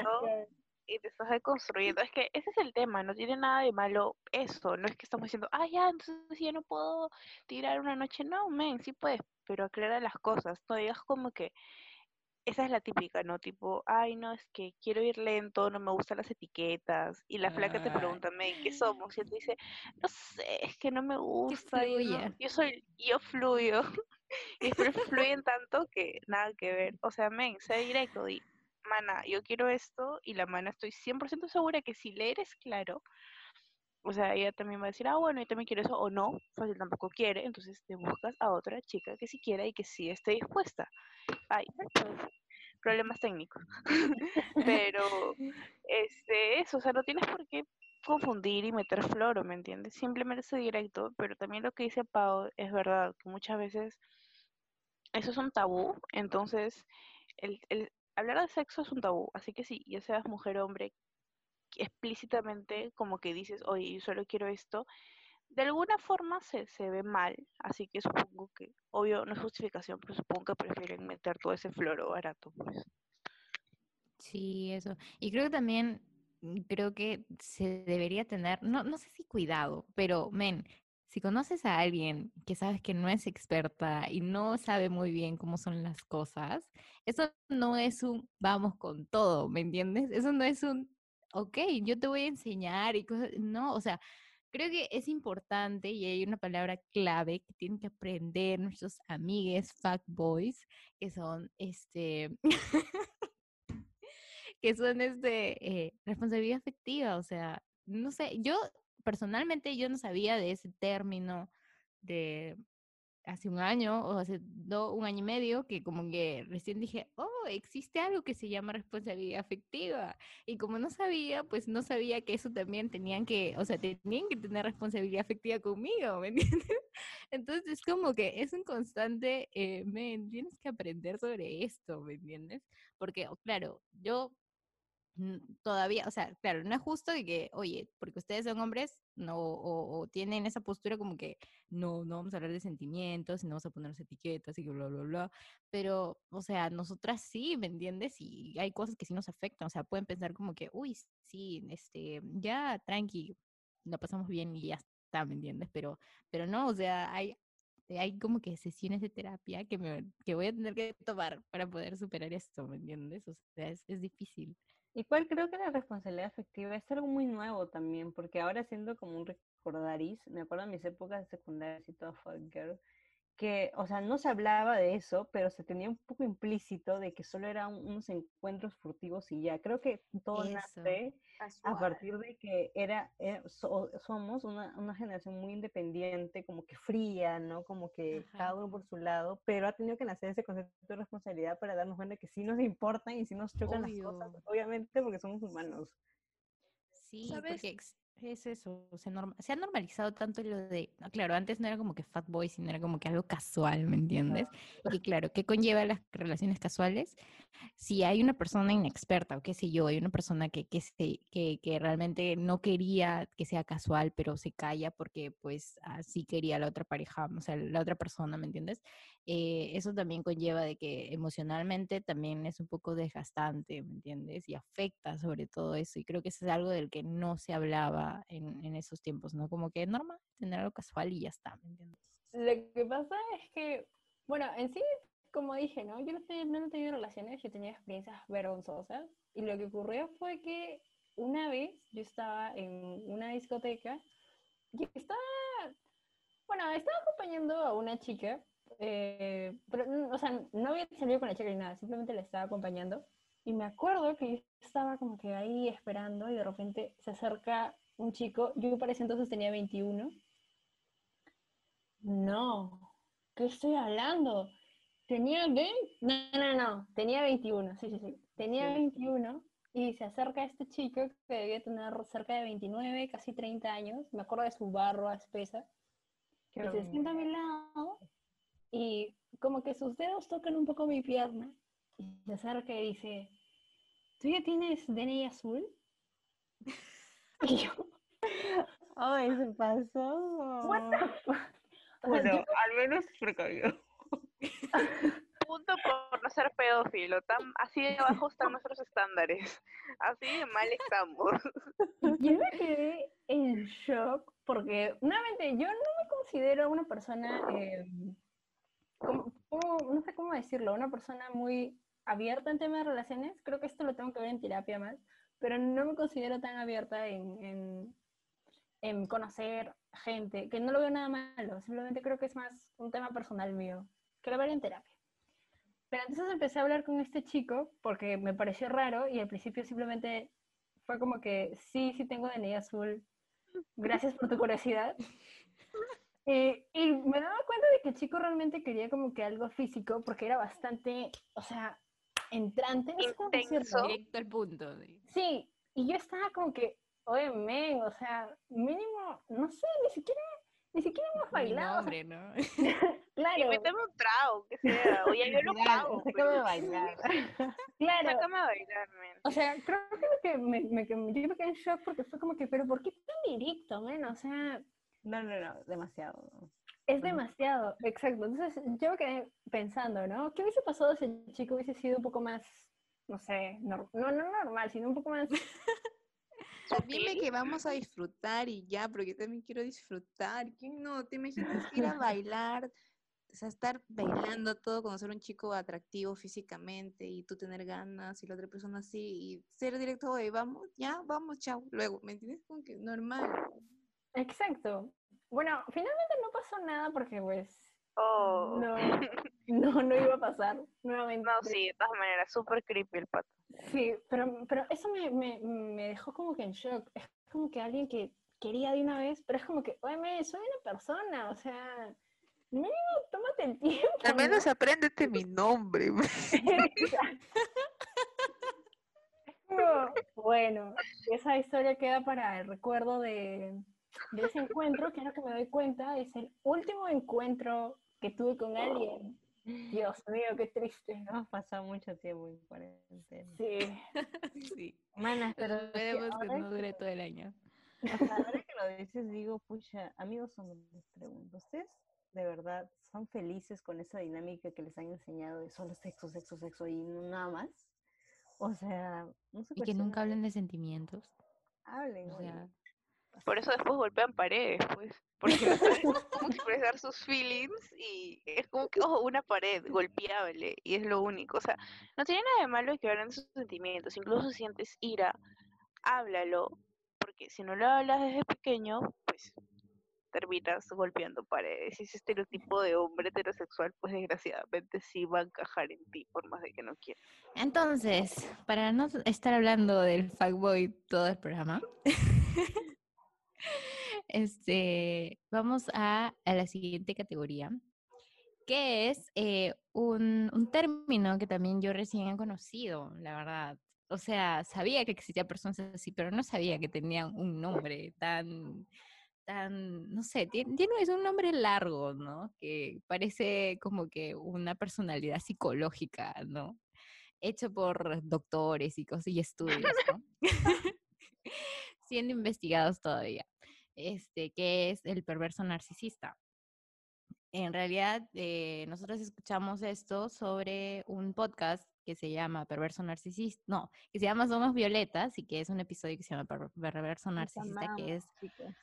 y te estás deconstruyendo. Es que ese es el tema, no tiene nada de malo eso. No es que estamos diciendo, ah, ya, entonces ya no puedo tirar una noche. No, men, sí puedes, pero aclara las cosas. No digas como que esa es la típica, ¿no? Tipo, ay, no, es que quiero ir lento, no me gustan las etiquetas. Y la flaca te Ay. pregunta, ¿qué somos? Y él te dice, no sé, es que no me gusta. Yo, no- fluya. yo soy, yo fluyo. [laughs] y después fluyen tanto que nada que ver. O sea, men, sé directo, di, mana, yo quiero esto, y la mana estoy 100% segura que si le eres claro, o sea, ella también va a decir, ah, bueno, yo también quiero eso, o no, fácil tampoco quiere, entonces te buscas a otra chica que sí quiera y que sí esté dispuesta. Ay, pues, problemas técnicos. [laughs] Pero, este, eso, o sea, no tienes por qué confundir y meter floro, ¿me entiendes? Simplemente sé directo, pero también lo que dice Pau es verdad, que muchas veces eso es un tabú, entonces el, el hablar de sexo es un tabú, así que sí, ya seas mujer o hombre, explícitamente como que dices, oye, yo solo quiero esto, de alguna forma se, se ve mal, así que supongo que, obvio, no es justificación, pero supongo que prefieren meter todo ese floro barato, pues. Sí, eso. Y creo que también, mm, creo que se debería tener, no, no sé si cuidado, pero, men, si conoces a alguien que sabes que no es experta y no sabe muy bien cómo son las cosas, eso no es un vamos con todo, ¿me entiendes? Eso no es un, ok, yo te voy a enseñar y cosas, no, o sea, creo que es importante y hay una palabra clave que tienen que aprender nuestros amigues, fuckboys, que son, este, [laughs] que son este eh, responsabilidad afectiva, o sea, no sé, yo personalmente yo no sabía de ese término de hace un año o hace do- un año y medio que como que recién dije, oh, existe algo que se llama responsabilidad afectiva. Y como no sabía, pues no sabía que eso también tenían que, o sea, tenían que tener responsabilidad afectiva conmigo, ¿me [laughs] entiendes? Entonces es como que es un constante, eh, men, tienes que aprender sobre esto, ¿me entiendes? Porque, claro, yo todavía, o sea, claro, no es justo que, oye, porque ustedes son hombres, no, o, o tienen esa postura como que no, no vamos a hablar de sentimientos, no vamos a ponernos etiquetas y que bla, bla, bla. Pero, o sea, nosotras sí, ¿me entiendes? Y hay cosas que sí nos afectan, o sea, pueden pensar como que, uy, sí, este, ya, tranqui, lo pasamos bien y ya está, ¿me entiendes? Pero, pero no, o sea, hay, hay como que sesiones de terapia que, me, que voy a tener que tomar para poder superar esto, ¿me entiendes? O sea, es, es difícil. Igual creo que la responsabilidad afectiva es algo muy nuevo también, porque ahora siendo como un recordaris, me acuerdo de mis épocas de secundaria y todo fuck girl, que, o sea, no se hablaba de eso, pero se tenía un poco implícito de que solo eran unos encuentros furtivos y ya. Creo que todo Eso. nace a partir de que era, so- somos una, una generación muy independiente, como que fría, ¿no? Como que Ajá. cada uno por su lado, pero ha tenido que nacer ese concepto de responsabilidad para darnos cuenta que sí nos importan y sí nos chocan las cosas, obviamente porque somos humanos. Sí, ¿Sabes? porque es eso, se, norma- se ha normalizado tanto lo de, ah, claro, antes no era como que fat boy, sino era como que algo casual, ¿me entiendes? Y claro, ¿qué conlleva las relaciones casuales? Si hay una persona inexperta o qué sé yo, hay una persona que, que, se- que, que realmente no quería que sea casual, pero se calla porque pues así quería la otra pareja, o sea, la otra persona, ¿me entiendes? Eh, eso también conlleva de que emocionalmente también es un poco desgastante, ¿me entiendes? Y afecta sobre todo eso. Y creo que eso es algo del que no se hablaba en, en esos tiempos, ¿no? Como que es normal tener algo casual y ya está, ¿me entiendes? Lo que pasa es que, bueno, en sí, como dije, ¿no? Yo no, te- no he tenido relaciones, yo tenía experiencias vergonzosas. Y lo que ocurrió fue que una vez yo estaba en una discoteca y estaba, bueno, estaba acompañando a una chica, eh, pero, mm, o sea, no había salido con la chica ni nada, simplemente la estaba acompañando. Y me acuerdo que yo estaba como que ahí esperando y de repente se acerca un chico, yo para ese entonces tenía 21. No, ¿qué estoy hablando? tenía de... No, no, no, tenía 21, sí, sí, sí. Tenía Sí. 21 y se acerca este chico que debía tener cerca de 29, casi 30 años. Me acuerdo de su barba espesa. Qué y se sienta a mi lado y como que sus dedos tocan un poco mi pierna y se acerca y dice, ¿tú ya tienes DNI azul? [laughs] Y yo, Ay, se pasó. what the fuck? O sea, Bueno, yo- al menos precavido. [laughs] Punto por no ser pedófilo. Tan, así de abajo están nuestros estándares. Así de mal estamos. Yo me quedé en shock porque, nuevamente, yo no me considero una persona, eh, como- como- no sé cómo decirlo, una persona muy abierta en temas de relaciones. Creo que esto lo tengo que ver en terapia más, pero no me considero tan abierta en, en, en conocer gente, que no lo veo nada malo, simplemente creo que es más un tema personal mío, que lo ver en terapia. Pero entonces empecé a hablar con este chico porque me pareció raro y al principio simplemente fue como que sí, sí tengo DNI azul. Gracias por tu curiosidad. [laughs] Eh, y me daba cuenta de que el chico realmente quería como que algo físico porque era bastante, o sea, entrante. No sé cómo decirlo. Intenso. Directo al punto. sí. Sí, y yo estaba como que, oye, men, o sea, mínimo, no sé, ni siquiera, ni siquiera hemos bailado. nombre, ¿no? [laughs] claro, un trago, que sea. Oye, yo lo pago. Sácame pero- a [laughs] bailar. claro. Sácame a bailar, men. O sea, creo que, lo que me, me, que yo me quedé en shock porque fue como que, pero ¿por qué tan directo, men? O sea, No, no, no, demasiado. es demasiado, exacto. Entonces yo me quedé pensando, ¿no? ¿Qué hubiese pasado si el chico hubiese sido un poco más, no sé, no, no normal, sino un poco más... [laughs] Dime que vamos a disfrutar y ya, porque yo también quiero disfrutar. ¿Quién no? ¿Te imaginas ir a bailar? O sea, estar bailando todo, conocer a un chico atractivo físicamente y tú tener ganas y la otra persona así y ser directo, oye, vamos, ya, vamos, chao. Luego, ¿me entiendes? Como que normal. Exacto. Bueno, finalmente no pasó nada porque pues Oh. no, [laughs] no, no iba a pasar nuevamente. No, sí, de todas maneras, súper creepy el pato. Sí, pero, pero eso me, me, me dejó como que en shock. Es como que alguien que quería de una vez, pero es como que, oye, me, soy una persona, o sea, mínimo tómate el tiempo. Al menos ¿no? apréndete mi nombre. [laughs] Como, bueno, esa historia queda para el recuerdo de, de ese encuentro, que es lo que me doy cuenta, es el último encuentro que tuve con alguien. Dios mío, qué triste. Hemos pasado mucho tiempo en cuarentena. Sí. [laughs] Sí. Manas, pero es que Esperemos que ahora no dure todo el año. O sea, ahora que lo dices, digo, pucha, amigos hombres, les pregunto, ¿ustedes de verdad son felices con esa dinámica que les han enseñado de solo sexo, sexo, sexo y no nada más? O sea, no se Y que nunca hablen de sentimientos. Hablen, O sea, Por eso después golpean paredes, pues. Porque no saben expresar sus feelings y es como que, oh, una pared golpeable y es lo único. O sea, no tiene nada de malo que hablen sus sentimientos. Incluso si sientes ira, háblalo. Porque si no lo hablas desde pequeño, pues terminas golpeando paredes. Y ese estereotipo de hombre heterosexual, pues desgraciadamente sí va a encajar en ti, por más de que no quieras. Entonces, para no estar hablando del fuckboy todo el programa, [laughs] [laughs] este, vamos a, a la siguiente categoría, que es eh, un, un término que también yo recién he conocido, la verdad. O sea, sabía que existían personas así, pero no sabía que tenían un nombre tan, tan, no sé, tiene, tiene es un nombre largo, ¿no? Que parece como que una personalidad psicológica, ¿no? Hecho por doctores y cosas y estudios, ¿no? [laughs] [laughs] Siendo investigados todavía. Este, que es el perverso narcisista. En realidad, eh, nosotros escuchamos esto sobre un podcast que se llama Perverso Narcisista, no, que se llama Somos Violetas y que es un episodio que se llama Per- Perverso Narcisista, que es chicas.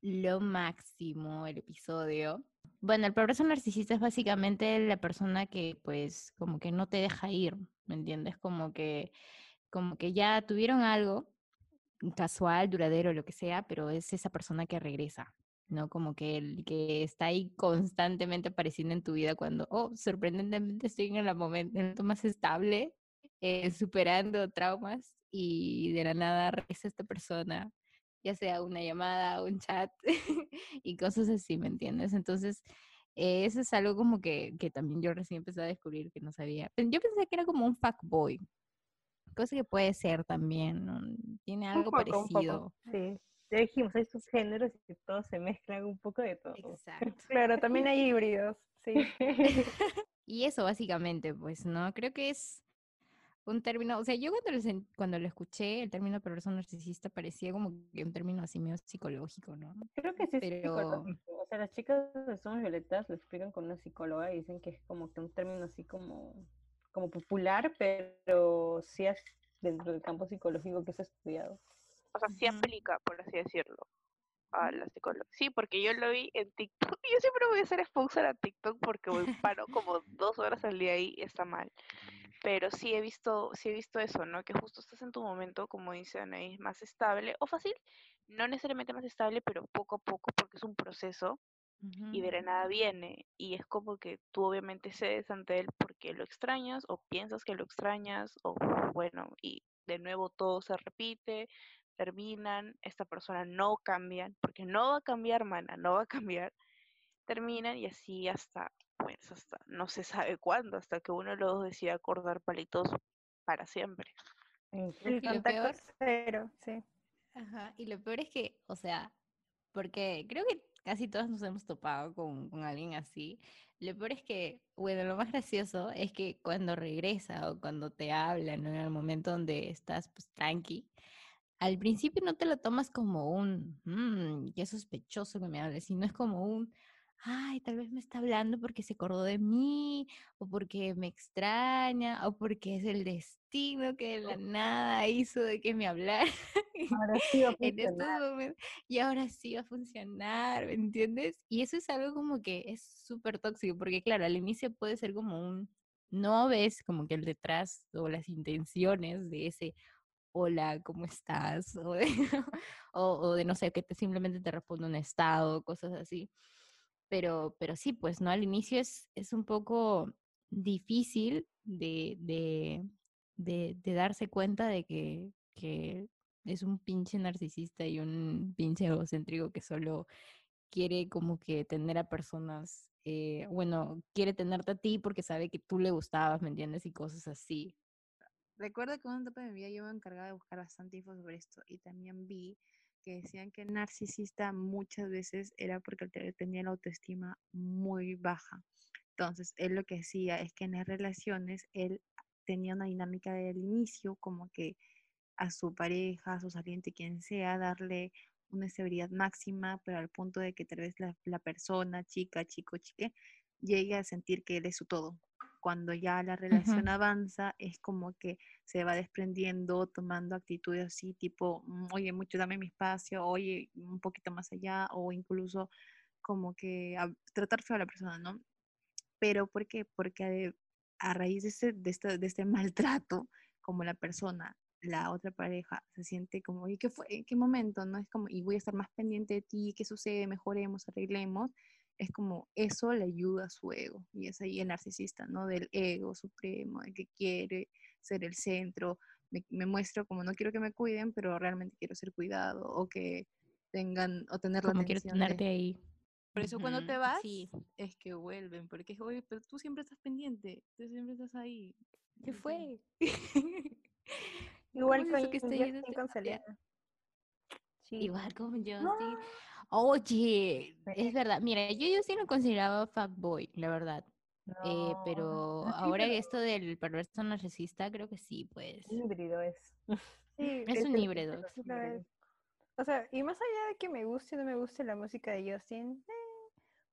lo máximo el episodio. Bueno, el perverso narcisista es básicamente la persona que pues como que no te deja ir, ¿me entiendes? Como que como que ya tuvieron algo casual, duradero, lo que sea, pero es esa persona que regresa, ¿no? Como que el que está ahí constantemente apareciendo en tu vida cuando, oh, sorprendentemente estoy en el momento, más estable, eh, superando traumas y de la nada regresa esta persona ya sea una llamada, un chat [laughs] y cosas así, ¿me entiendes? Entonces, eso es algo como que, que también yo recién empecé a descubrir que no sabía. Yo pensé que era como un fuckboy, cosa que puede ser también, ¿no? tiene algo poco, parecido. Sí. Ya dijimos, hay sus géneros y todos se mezclan un poco de todo. Exacto. [laughs] Claro, también hay híbridos, sí. [laughs] Y eso básicamente, pues, ¿no? Creo que es un término, o sea, yo cuando lo, cuando lo escuché, el término perverso narcisista parecía como que un término así medio psicológico, ¿no? Creo que sí Pero-. O sea, las chicas de Somos Violetas lo explican con una psicóloga y dicen que es como que un término así como, como popular, pero sí es dentro del campo psicológico que se ha estudiado. O sea, sí aplica, por así decirlo, a la psicóloga. Sí, porque yo lo vi en TikTok. y [laughs] Yo siempre voy a ser sponsor a TikTok porque voy, [laughs] paro como dos horas al día ahí, está mal. Pero sí he visto, sí he visto eso, ¿no? Que justo estás en tu momento, como dice Anaís, más estable o fácil, no necesariamente más estable, pero poco a poco, porque es un proceso y de la nada viene. Y es como que tú obviamente cedes ante él porque lo extrañas o piensas que lo extrañas o bueno, y de nuevo todo se repite, terminan, esta persona no cambia, porque no va a cambiar, mana, no va a cambiar, terminan y así hasta, pues hasta no se sabe cuándo, hasta que uno de los dos decida acordar palitos para siempre. El Y lo contacto peor- cero, sí. Ajá, y lo peor es que, o sea, porque creo que casi todos nos hemos topado con, con alguien así. Lo peor es que, bueno, lo más gracioso es que cuando regresa o cuando te habla. En el momento donde estás, pues, tranqui, al principio no te lo tomas como un, mmm, qué sospechoso que me hable, sino es como un, ay, tal vez me está hablando porque se acordó de mí, o porque me extraña, o porque es el destino que de la nada hizo de que me hablara. [laughs] Ahora sí va a funcionar. y ahora sí va a funcionar, ¿me entiendes? Y eso es algo como que es súper tóxico, porque claro, al inicio puede ser como un, no ves como que el detrás o las intenciones de ese, hola, ¿cómo estás? [laughs] O de, o, o de no sé, que te simplemente te responde un estado, cosas así. Pero, pero sí, pues, ¿no? Al inicio es, es un poco difícil de, de, darse cuenta de que, que es un pinche narcisista y un pinche egocéntrico que solo quiere como que tener a personas, eh, bueno, quiere tenerte a ti porque sabe que tú le gustabas, ¿me entiendes? Y cosas así. Recuerdo que en una etapa de mi vida yo me encargaba de buscar bastante info sobre esto y también vi que decían que narcisista muchas veces era porque te- tenía la autoestima muy baja. Entonces, él lo que hacía es que en las relaciones él tenía una dinámica del inicio como que a su pareja, a su saliente, quien sea, darle una estabilidad máxima, pero al punto de que tal vez la, la persona, chica, chico, chique, llegue a sentir que él es su todo. Cuando ya la relación avanza, es como que se va desprendiendo, tomando actitudes así, tipo, "Mm, oye, mucho, dame mi espacio, oye, un poquito más allá, o incluso como que a- tratar feo a la persona, ¿no? Pero ¿por qué? Porque de- a raíz de este, de, este, de [laughs] este maltrato, como la persona, la otra pareja, se siente como, oye, ¿qué fue? ¿En qué momento? No es como, y voy a estar más pendiente de ti, ¿qué sucede? Mejoremos, arreglemos. Es como, eso le ayuda a su ego. Y es ahí el narcisista, ¿no? Del ego supremo, de que quiere ser el centro. Me, me muestro como, no quiero que me cuiden, pero realmente quiero ser cuidado, o que tengan, o tener la Como quiero atención de- tenerte ahí. por eso cuando te vas, Sí. es que vuelven, porque es, oye, pero tú siempre estás pendiente, tú siempre estás ahí. ¿Qué no fue? [laughs] Igual ¿Cómo es con que yendo con? Selena. Sí. Igual como Justin. Oye, es verdad. Mira, yo yo sí lo consideraba fuckboy, la verdad. Eh, pero no, ahora pero esto del perverso narcisista, creo que sí, pues. híbrido es. Sí, Es Es un es híbrido. es. O sea, y más allá de que me guste o no me guste la música de Justin, eh,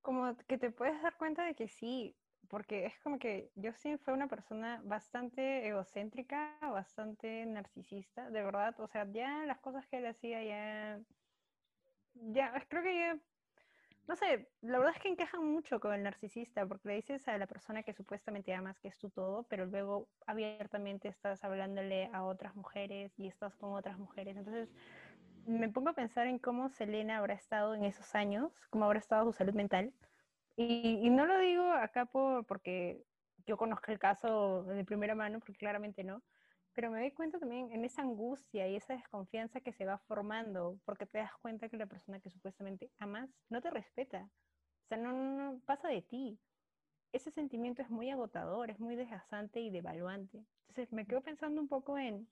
como que te puedes dar cuenta de que sí, porque es como que Justin fue una persona bastante egocéntrica, bastante narcisista, de verdad. O sea, ya las cosas que él hacía ya, ya, creo que ya, no sé, la verdad es que encajan mucho con el narcisista, porque le dices a la persona que supuestamente amas que es tu todo, pero luego abiertamente estás hablándole a otras mujeres y estás con otras mujeres. Entonces, me pongo a pensar en cómo Selena habrá estado en esos años, cómo habrá estado su salud mental. Y, y no lo digo acá por, porque yo conozco el caso de primera mano, porque claramente no, pero me doy cuenta también en esa angustia y esa desconfianza que se va formando, porque te das cuenta que la persona que supuestamente amas no te respeta. sea, no, no, no pasa de ti. Ese sentimiento es muy agotador, es muy desgastante y devaluante. Entonces me quedo pensando un poco en,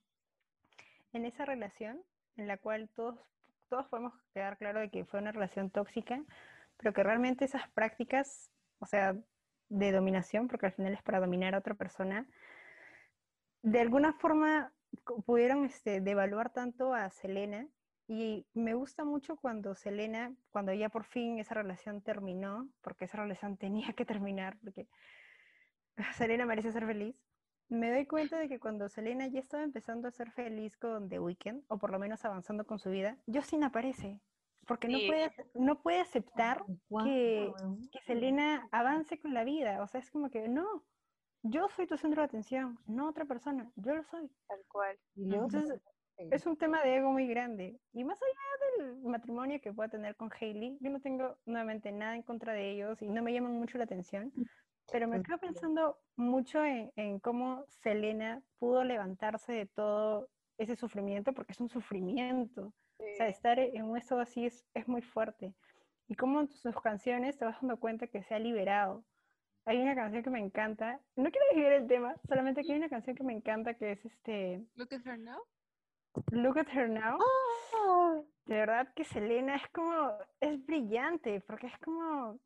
en esa relación en la cual todos, todos podemos quedar claro de que fue una relación tóxica, pero que realmente esas prácticas, o sea, de dominación, porque al final es para dominar a otra persona, de alguna forma pudieron este, devaluar tanto a Selena y me gusta mucho cuando Selena, cuando ya por fin esa relación terminó, porque esa relación [laughs] tenía que terminar, porque [laughs] Selena merece ser feliz, me doy cuenta de que cuando Selena ya estaba empezando a ser feliz con The Weeknd, o por lo menos avanzando con su vida, Justin aparece, porque no puede, no puede aceptar que, que Selena avance con la vida, o sea, es como que no, yo soy tu centro de atención, no otra persona, yo lo soy. Tal cual. Y Entonces, es un tema de ego muy grande. Y más allá del matrimonio que pueda tener con Hailey, yo no tengo nuevamente nada en contra de ellos y no me llaman mucho la atención, pero me quedo pensando mucho en, en cómo Selena pudo levantarse de todo ese sufrimiento, porque es un sufrimiento. O sea, estar en un estado así es, es muy fuerte. Y cómo en sus canciones te vas dando cuenta que se ha liberado. Hay una canción que me encanta, no quiero desviar el tema, solamente que hay una canción que me encanta que es este... Look at her now. Look at her now. De verdad que Selena es como, es brillante, porque es como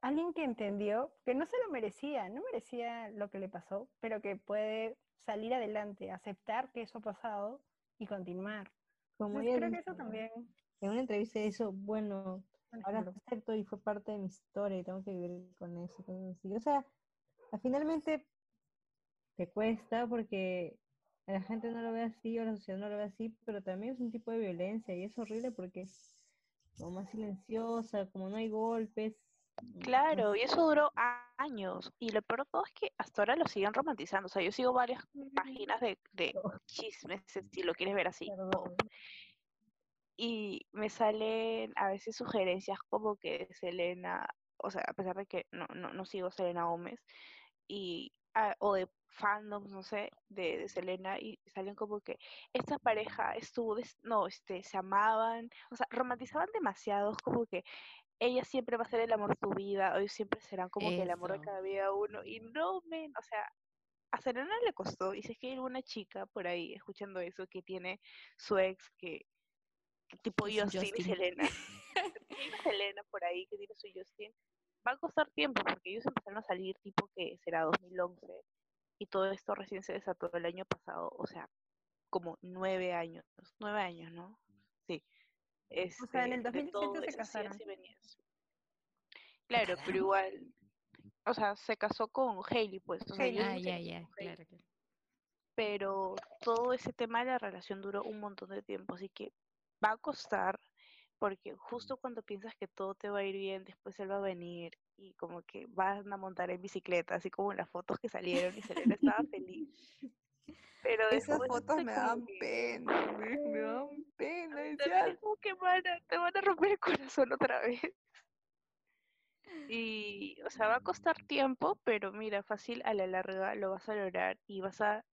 alguien que entendió que no se lo merecía, no merecía lo que le pasó, pero que puede salir adelante, aceptar que eso ha pasado y continuar. Como Entonces, creo que eso también. En una entrevista eso, bueno, ahora acepto y fue parte de mi historia y tengo que vivir con eso. cosas así. O sea, finalmente te cuesta porque la gente no lo ve así o la sociedad no lo ve así, pero también es un tipo de violencia y es horrible porque es como más silenciosa, como no hay golpes. Claro, y eso duró años. Y lo peor de todo es que hasta ahora lo siguen romantizando. O sea, yo sigo varias páginas de, de [laughs] chismes, si lo quieres ver así. Y me salen a veces sugerencias como que Selena, o sea, a pesar de que no, no, no sigo a Selena Gómez, y, ah, o de fandoms, no sé, de, de Selena, y salen como que esta pareja estuvo, des- no, este, se amaban, o sea, romantizaban demasiado, como que ella siempre va a ser el amor de tu vida, ellos siempre serán como que el amor de cada vida uno, y no, men, o sea, a Selena le costó, y es que hay alguna chica por ahí escuchando eso que tiene su ex que tipo es Justin, y Justin. Selena, [laughs] tiene Selena por ahí que tiene su Justin, va a costar tiempo porque ellos empezaron a salir tipo que será 2011 y todo esto recién se desató el año pasado, o sea, como nueve años, nueve años, ¿no? Sí. O sea, en Este, el de 2017 todo se casaron. y venidas. Claro, pero igual, o sea, se casó con Hailey, pues, o sea, Hailey. Ah, Justin ya, ya, claro. pero todo ese tema de la relación duró un montón de tiempo, así que va a costar, porque justo cuando piensas que todo te va a ir bien, después él va a venir y como que van a montar en bicicleta, así como en las fotos que salieron y Selena estaba feliz. Pero Esas fotos me dan que- pena, me, me dan pena. a mí decía, también es como que van a- te van a romper el corazón otra vez. Y, o sea, va a costar tiempo, pero mira, fácil a la larga lo vas a lograr y vas a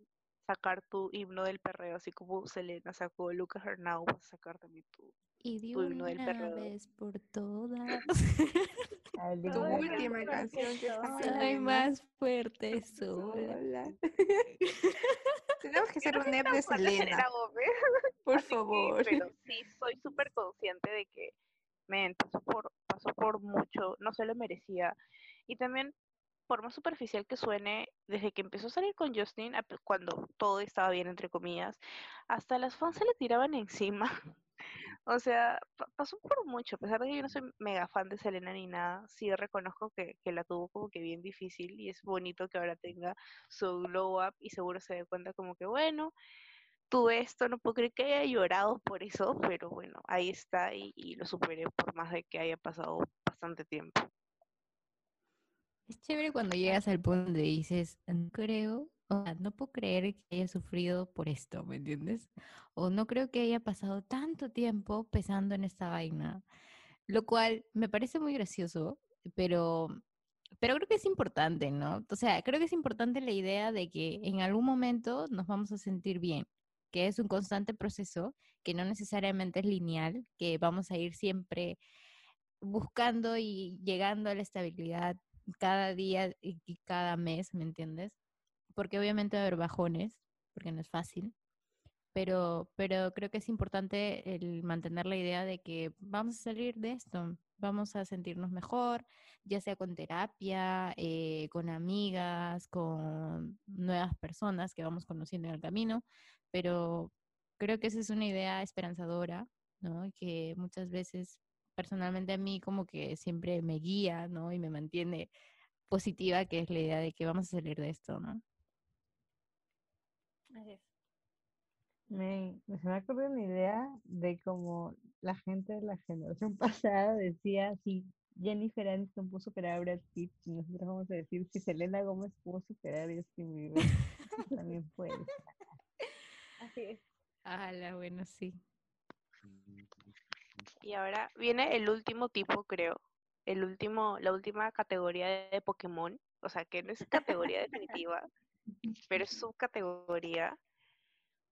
sacar tu himno del perreo, así como Selena sacó Lucas Hernau, vas a sacar también tu, Y de tu himno del una perreo. vez por todas. [laughs] Tu última canción que está Soy más fuerte sola. [laughs] Tenemos que hacer no un EP de Selena, Gómez, [laughs] por así que- favor. pero sí soy súper consciente de que, men, pasó por, pasó por mucho, no se lo merecía. Y también, por más superficial que suene, desde que empezó a salir con Justin, cuando todo estaba bien, entre comillas, hasta las fans se le tiraban encima. [laughs] O sea, pa- pasó por mucho, a pesar de que yo no soy mega fan de Selena ni nada, sí reconozco que, la tuvo como que bien difícil y es bonito que ahora tenga su glow up y seguro se dé cuenta como que, bueno, tuve esto, no puedo creer que haya llorado por eso, pero bueno, ahí está y lo superé por más de que haya pasado bastante tiempo. Es chévere cuando llegas al punto donde dices, no creo, o sea, no puedo creer que haya sufrido por esto, ¿me entiendes? O no creo que haya pasado tanto tiempo pensando en esta vaina, lo cual me parece muy gracioso, pero, pero creo que es importante, ¿no? O sea, creo que es importante la idea de que en algún momento nos vamos a sentir bien, que es un constante proceso, que no necesariamente es lineal, que vamos a ir siempre buscando y llegando a la estabilidad cada día y cada mes, ¿me entiendes? Porque obviamente va a haber bajones, porque no es fácil, pero, pero creo que es importante el mantener la idea de que vamos a salir de esto, vamos a sentirnos mejor, ya sea con terapia, eh, con amigas, con nuevas personas que vamos conociendo en el camino, pero creo que esa es una idea esperanzadora, ¿no? Que muchas veces personalmente a mí como que siempre me guía, ¿no? Y me mantiene positiva, que es la idea de que vamos a salir de esto, ¿no? Así es. Me, me- se me ha ocurrido una idea de cómo la gente de la generación [laughs] pasada decía si Jennifer Aniston pudo superar a Brad Pitt, y nosotros vamos a decir si Selena Gómez pudo superar a Justin Bieber, [laughs] también puede. Así es. la bueno, sí. Y ahora viene el último tipo, creo. El último, la última categoría de Pokémon. O sea, que no es categoría definitiva, pero es subcategoría.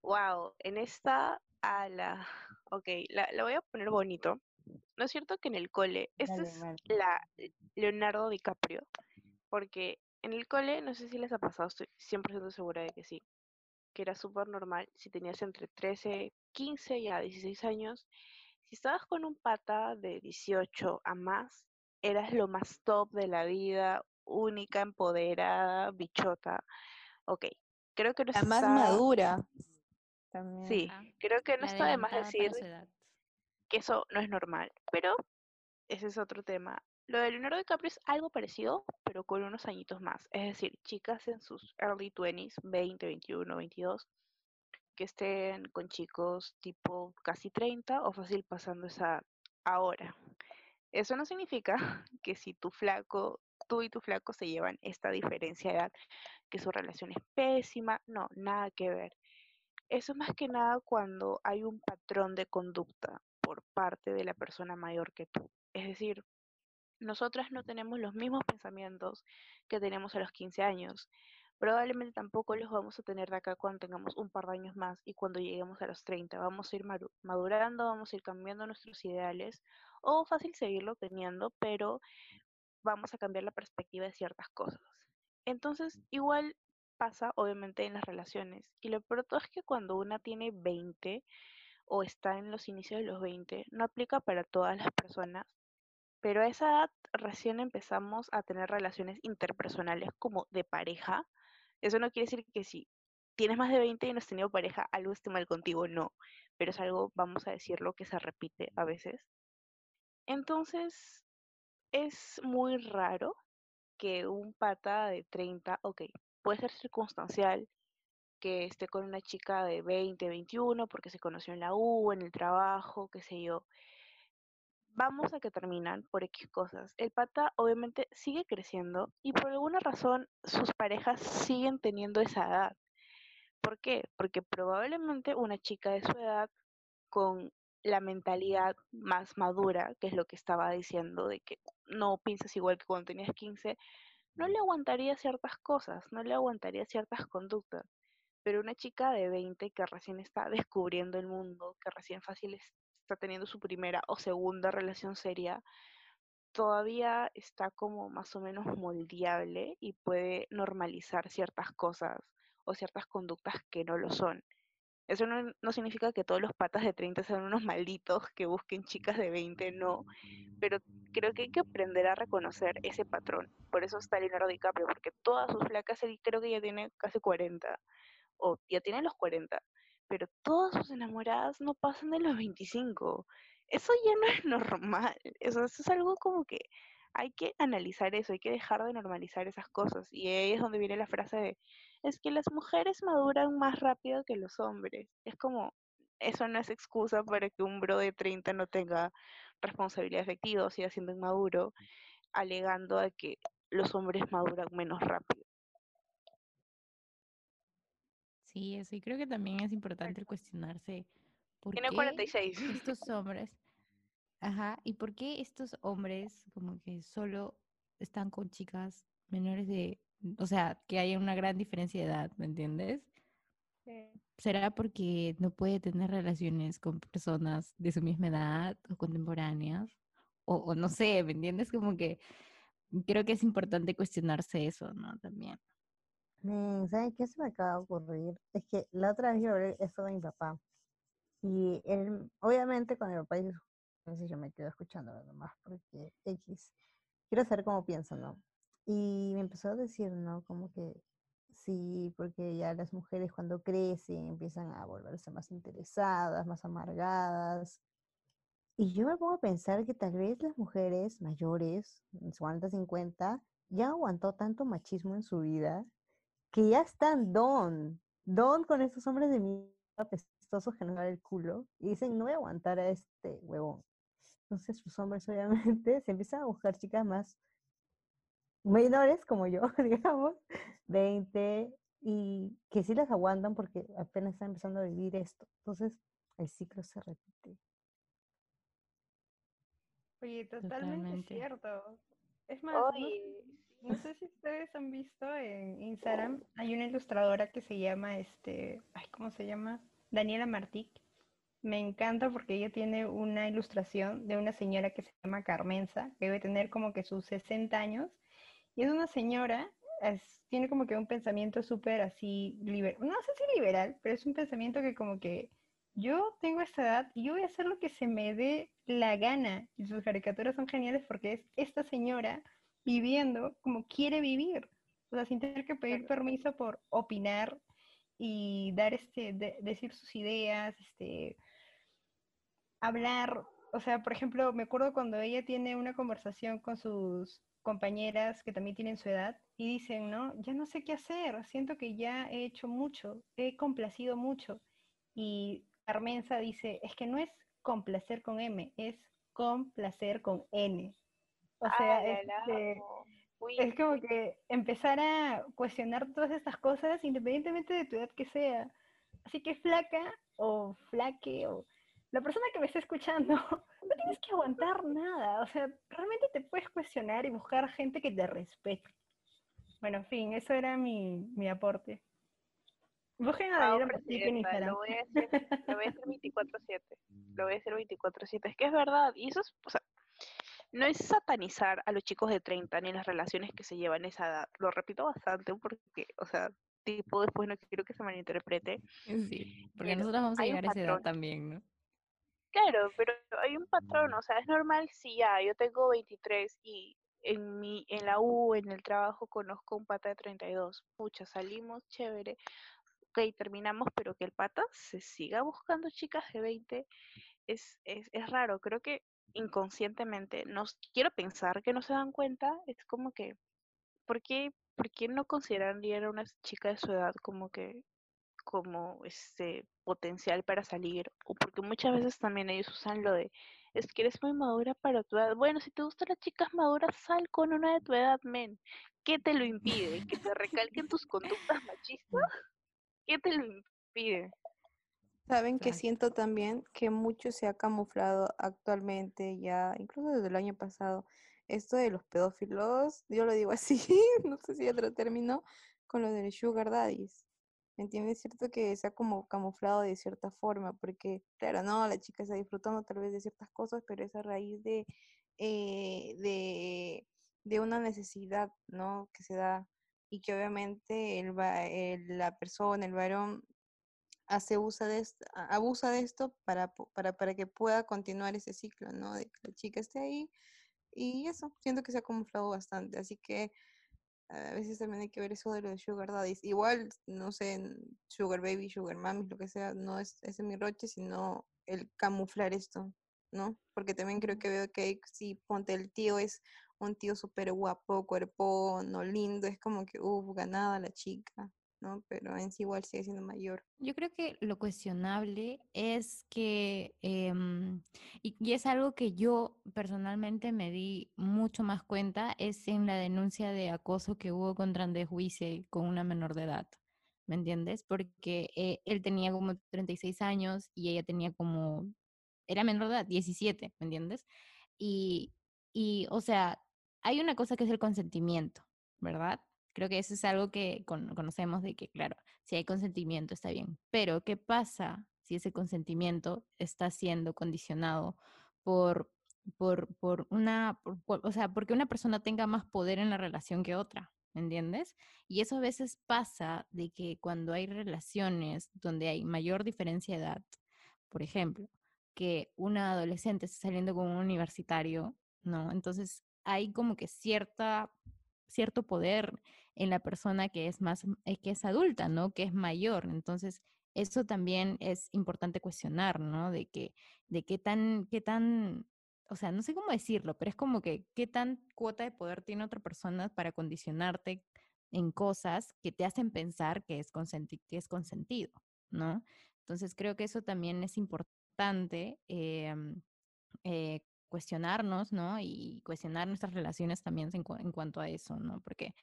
Wow, en esta, ala. Ok, la, la voy a poner bonito. ¿No es cierto que en el cole, esta es la Leonardo DiCaprio? Porque en el cole, no sé si les ha pasado, estoy 100% segura de que sí, que era súper normal si tenías entre 13, 15 y a 16 años, si estabas con un pata de 18 a más, eras lo más top de la vida, única, empoderada, bichota. Ok, creo que no La más está- madura. También. Sí, Ah, creo que no está de más decir que eso no es normal, pero ese es otro tema. Lo de Leonardo DiCaprio es algo parecido, pero con unos añitos más. Es decir, chicas en sus early 20s, 20, 21, 22, que estén con chicos tipo casi 30 o fácil pasando esa. Ahora, eso no significa [laughs] que si tu flaco, tú y tu flaco se llevan esta diferencia de edad, que su relación es pésima, no, nada que ver. Eso es más que nada cuando hay un patrón de conducta por parte de la persona mayor que tú. Es decir, nosotras no tenemos los mismos pensamientos que tenemos a los 15 años. Probablemente tampoco los vamos a tener de acá cuando tengamos un par de años más y cuando lleguemos a los 30. Vamos a ir madurando, vamos a ir cambiando nuestros ideales o fácil seguirlo teniendo, pero vamos a cambiar la perspectiva de ciertas cosas. Entonces, igual pasa obviamente en las relaciones. Y lo peor es que cuando una tiene 20 o está en los inicios de los 20, no aplica para todas las personas, pero a esa edad recién empezamos a tener relaciones interpersonales como de pareja. Eso no quiere decir que si tienes más de 20 y no has tenido pareja, algo esté mal contigo, no, pero es algo, vamos a decirlo, que se repite a veces. Entonces, es muy raro que un pata de 30, ok, puede ser circunstancial, que esté con una chica de 20, 21, porque se conoció en la U, en el trabajo, qué sé yo. Vamos a que terminan por X cosas. El pata obviamente sigue creciendo y por alguna razón sus parejas siguen teniendo esa edad. ¿Por qué? Porque probablemente una chica de su edad con la mentalidad más madura, que es lo que estaba diciendo, de que no piensas igual que cuando tenías 15, no le aguantaría ciertas cosas, no le aguantaría ciertas conductas. Pero una chica de 20 que recién está descubriendo el mundo, que recién fácil está teniendo su primera o segunda relación seria, todavía está como más o menos moldeable y puede normalizar ciertas cosas o ciertas conductas que no lo son. Eso no, no significa que todos los patas de 30 sean unos malditos que busquen chicas de 20, no. Pero creo que hay que aprender a reconocer ese patrón. Por eso está Leonardo DiCaprio, porque todas sus flacas, creo que ya tiene casi 40, o ya tiene los 40, pero todas sus enamoradas no pasan de los 25. Eso ya no es [laughs] normal. Eso, eso es algo como que hay que analizar eso, hay que dejar de normalizar esas cosas. Y ahí es donde viene la frase de, es que las mujeres maduran más rápido que los hombres. Es como, eso no es excusa para que un bro de 30 no tenga responsabilidad efectiva o siga siendo inmaduro, alegando a que los hombres maduran menos rápido. Sí, eso. Y creo que también es importante el cuestionarse por Tiene qué 46. estos [laughs] hombres, ajá, y por qué estos hombres como que solo están con chicas menores de, o sea, que hay una gran diferencia de edad, ¿me entiendes? ¿Será porque no puede tener relaciones con personas de su misma edad o contemporáneas? o, o no sé, ¿me entiendes? Como que creo que es importante cuestionarse eso, ¿no? También. ¿Saben qué se me acaba de ocurrir? Es que la otra vez yo hablé esto de mi papá. Y él, obviamente, cuando mi papá entonces yo me quedo escuchándolo nomás, porque X, quiero saber cómo piensa, ¿no? Y me empezó a decir, ¿no? Como que sí, porque ya las mujeres cuando crecen empiezan a volverse más interesadas, más amargadas. Y yo me pongo a pensar que tal vez las mujeres mayores, en sus 40, 50, ya aguantó tanto machismo en su vida que ya están don, don con estos hombres de mierda apestosos que nos dan el culo y dicen, no voy a aguantar a este huevón. Entonces sus hombres obviamente [laughs] se empiezan a buscar chicas más menores como yo, [laughs] digamos, 20, y que sí las aguantan porque apenas están empezando a vivir esto. Entonces el ciclo se repite. Oye, totalmente, Totalmente. cierto. Es más, no, no sé si ustedes han visto en Instagram, hay una ilustradora que se llama, este, ay, ¿cómo se llama? Daniela Martic. Me encanta porque ella tiene una ilustración de una señora que se llama Carmenza, que debe tener como que sus 60 años, y es una señora, es- tiene como que un pensamiento súper así, liber- no sé si liberal, pero es un pensamiento que como que yo tengo esta edad y yo voy a hacer lo que se me dé la gana. Y sus caricaturas son geniales porque es esta señora viviendo como quiere vivir, o sea, sin tener que pedir permiso por opinar y dar este, de- decir sus ideas, este, hablar, o sea, por ejemplo, me acuerdo cuando ella tiene una conversación con sus compañeras que también tienen su edad y dicen, ¿no? Ya no sé qué hacer, siento que ya he hecho mucho, he complacido mucho. Y Carmenza dice, es que no es complacer con M, es complacer con N. O sea, ah, es, la este. Uy, es como que empezar a cuestionar todas estas cosas independientemente de tu edad que sea. Así que flaca o flaque o la persona que me está escuchando, [laughs] no tienes que aguantar nada. O sea, realmente te puedes cuestionar y buscar gente que te respete. Bueno, en fin, eso era mi, mi aporte. Busquen a Wow, Daniela Martic en Instagram. lo voy a hacer, lo voy a hacer [laughs] 24/7. Lo voy a hacer 24/7. Es que es verdad, y eso es, o sea, no es satanizar a los chicos de 30 ni las relaciones que se llevan a esa edad. Lo repito bastante porque, o sea, tipo después no quiero que se malinterprete. Sí, porque Pero nosotros vamos a llegar a esa edad también, ¿no? Claro, pero hay un patrón, o sea, es normal si ya yo tengo 23 y en mi en la U, en el trabajo conozco un pata de 32. Pucha, salimos chévere. Ok, terminamos, pero que el pata se siga buscando chicas de 20 es, es, es raro. Creo que inconscientemente, nos quiero pensar que no se dan cuenta, es como que, ¿por qué, por qué no considerarían a una chica de su edad como que como este potencial para salir o porque muchas veces también ellos usan lo de es que eres muy madura para tu edad. Bueno, si te gustan las chicas maduras, sal con una de tu edad, men. ¿Qué te lo impide? ¿Que te recalquen tus conductas machistas? ¿Qué te lo impide? Saben que siento también que mucho se ha camuflado actualmente, ya incluso desde el año pasado, esto de los pedófilos, yo lo digo [laughs] así, no sé si otro término, con lo del sugar daddies. ¿Me entiendes? Es cierto que se ha como camuflado de cierta forma, porque claro, no, la chica está disfrutando tal vez de ciertas cosas, pero es a raíz de, eh, de, de una necesidad, ¿no? Que se da y que obviamente el, el- la persona, el varón, hace uso de esto, abusa de esto para, para, para que pueda continuar ese ciclo, ¿no? De que la chica esté ahí y eso, siento que se ha camuflado bastante, así que a veces también hay que ver eso de los sugar daddies. Igual, no sé, sugar baby, sugar mommy, lo que sea, no es ese mi roche, sino el camuflar esto, ¿no? Porque también creo que veo que hay- si ponte el tío es un tío súper guapo, cuerpo, no lindo, es como que, uff, ganada la chica, ¿no? Pero en sí igual sigue siendo mayor. Yo creo que lo cuestionable es que, em, y, es algo que yo personalmente me di mucho más cuenta, es en la denuncia de acoso que hubo contra Andrés Huise con una menor de edad, ¿me entiendes? Porque eh, él tenía como 36 años y ella tenía como, era menor de edad, 17, ¿me entiendes? Y, y, o sea, hay una cosa que es el consentimiento, ¿verdad? Creo que eso es algo que con- conocemos de que, claro, si hay consentimiento está bien, pero ¿qué pasa si ese consentimiento está siendo condicionado por por, por una, por- o sea, porque una persona tenga más poder en la relación que otra, ¿me entiendes? Y eso a veces pasa de que cuando hay relaciones donde hay mayor diferencia de edad, por ejemplo, que una adolescente está saliendo con un universitario, ¿no? Entonces hay como que cierta, cierto poder en la persona que es más, eh, que es adulta, ¿no? Que es mayor. Entonces, eso también es importante cuestionar, ¿no? De que, de qué tan, qué tan, o sea, no sé cómo decirlo, pero es como que qué tan cuota de poder tiene otra persona para condicionarte en cosas que te hacen pensar que es, consentido, ¿no? Entonces creo que eso también es importante em, eh, cuestionarnos, ¿no? Y cuestionar nuestras relaciones también en cuanto a eso, ¿no? Porque,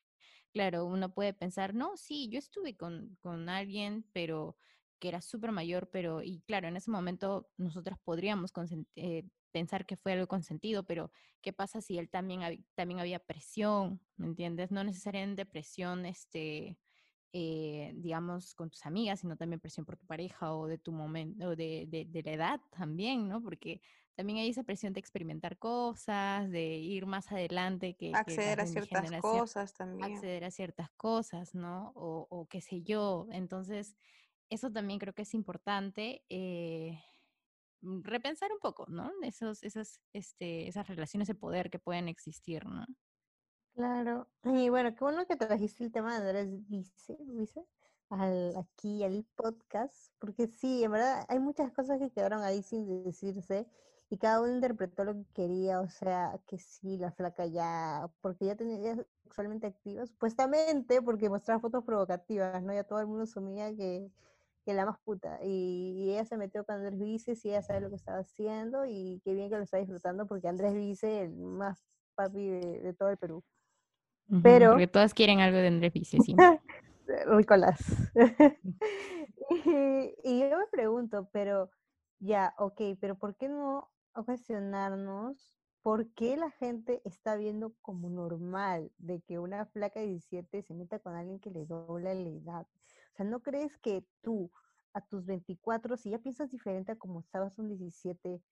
claro, uno puede pensar, no, sí, yo estuve con, con alguien, pero que era súper mayor, pero, y claro, en ese momento nosotras podríamos eh, pensar que fue algo consentido, pero ¿qué pasa si él también, también había presión, ¿me entiendes? No necesariamente presión, este, eh, digamos, con tus amigas, sino también presión por tu pareja o de tu momento, o de, de, de la edad también, ¿no? Porque también hay esa presión de experimentar cosas, de ir más adelante que, Acceder a ciertas cosas también. acceder a ciertas cosas, ¿no? O, o qué sé yo. Entonces, eso también creo que es importante. eh, mm, repensar un poco, ¿no? Esos, esas, este, esas relaciones de poder que pueden existir, ¿no? Claro. Y bueno, qué bueno que trajiste el tema de Andrés Dice, Dice al, aquí al podcast, porque sí, en verdad hay muchas cosas que quedaron ahí sin decirse y cada uno interpretó lo que quería, o sea, que sí, la flaca ya, porque ya tenía sexualmente activa, supuestamente, porque mostraba fotos provocativas, ¿no? Ya todo el mundo asumía que, que la más puta, y, y ella se metió con Andrés Vice, sí, ella sabe lo que estaba haciendo, y qué bien que lo está disfrutando, porque Andrés Vice, el más papi de, de todo el Perú. Pero, Porque todas quieren algo de Andrés Vice siempre. [laughs] Ricolás. [laughs] y, y yo me pregunto, pero ya, ok, pero ¿por qué no cuestionarnos por qué la gente está viendo como normal de que una flaca de 17 se meta con alguien que le dobla la edad? O sea, ¿no crees que tú a tus 24, si ya piensas diferente a como estabas a un 17,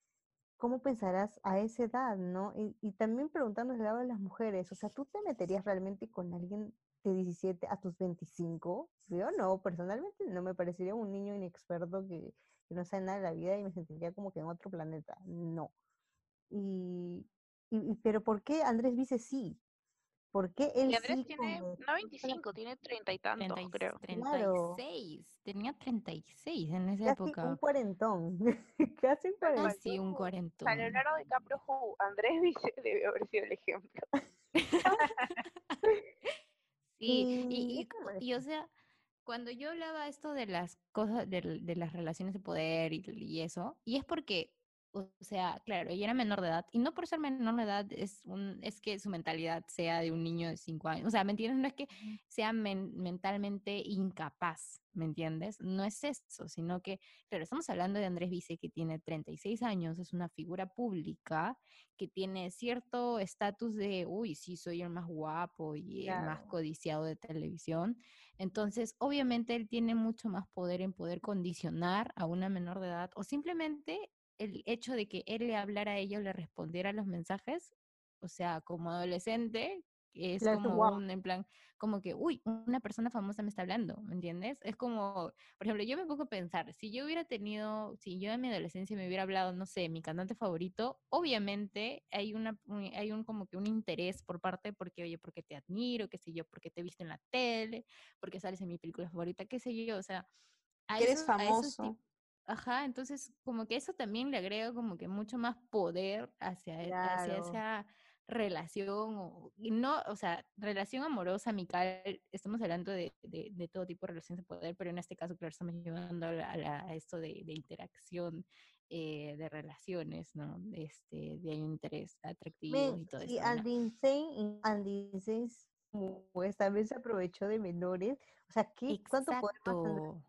¿cómo pensarás a esa edad, no? Y, también preguntando del lado de las mujeres, o sea, ¿tú te meterías realmente con alguien de 17 a tus 25? Yo no, personalmente no me parecería un niño inexperto que, que no sabe nada de la vida y me sentiría como que en otro planeta, no. Y, y- y- pero ¿por qué Andrés dice sí? ¿Por qué él Y Andrés sí tiene, con no 25, tiene 30 y tantos, 30 y- creo. Claro. 36, tenía 36 en esa casi un época. cuarentón, [laughs] casi un cuarentón? Casi un cuarentón. Leonardo DiCaprio, ju- Andrés [laughs] Vice debió haber sido el ejemplo. [laughs] Sí, y, o sea, cuando yo hablaba esto de las cosas, del- de, las relaciones de poder y, y eso, y es porque, o sea, claro, ella era menor de edad, y no por ser menor de edad es, un, es que su mentalidad sea de un niño de 5 años, o sea, ¿me entiendes? No es que sea men- mentalmente incapaz, ¿me entiendes? No es eso, sino que, claro, estamos hablando de Andrés Vice, que tiene 36 años, es una figura pública, que tiene cierto estatus de, uy, sí, soy el más guapo y el más codiciado de televisión. Entonces, obviamente, él tiene mucho más poder en poder condicionar a una menor de edad o simplemente el hecho de que él le hablara a ella o le respondiera a los mensajes, o sea, como adolescente, es como un, en plan, como que, uy, una persona famosa me está hablando, ¿me entiendes? Es como, por ejemplo, yo me pongo a pensar, si yo hubiera tenido, si yo en mi adolescencia me hubiera hablado, no sé, mi cantante favorito, obviamente hay una, un- hay un como que un interés por parte, porque, oye, porque te admiro, qué sé yo, porque te he visto en la tele, porque sales en mi película favorita, qué sé yo, o sea, a eres esos, famoso. Ajá, entonces como que eso también le agrega como que mucho más poder hacia, e- hacia Claro. esa relación, o, y no, o sea, relación amorosa, amical, estamos hablando de, de, de todo tipo de relaciones de poder, pero en este caso, claro, estamos llevando a, la- esto de, de interacción, eh, de relaciones, ¿no? Este, de interés atractivo y todo si esto, ¿no? Andy pues también se aprovechó de menores, o sea, ¿qué, ¿cuánto poder?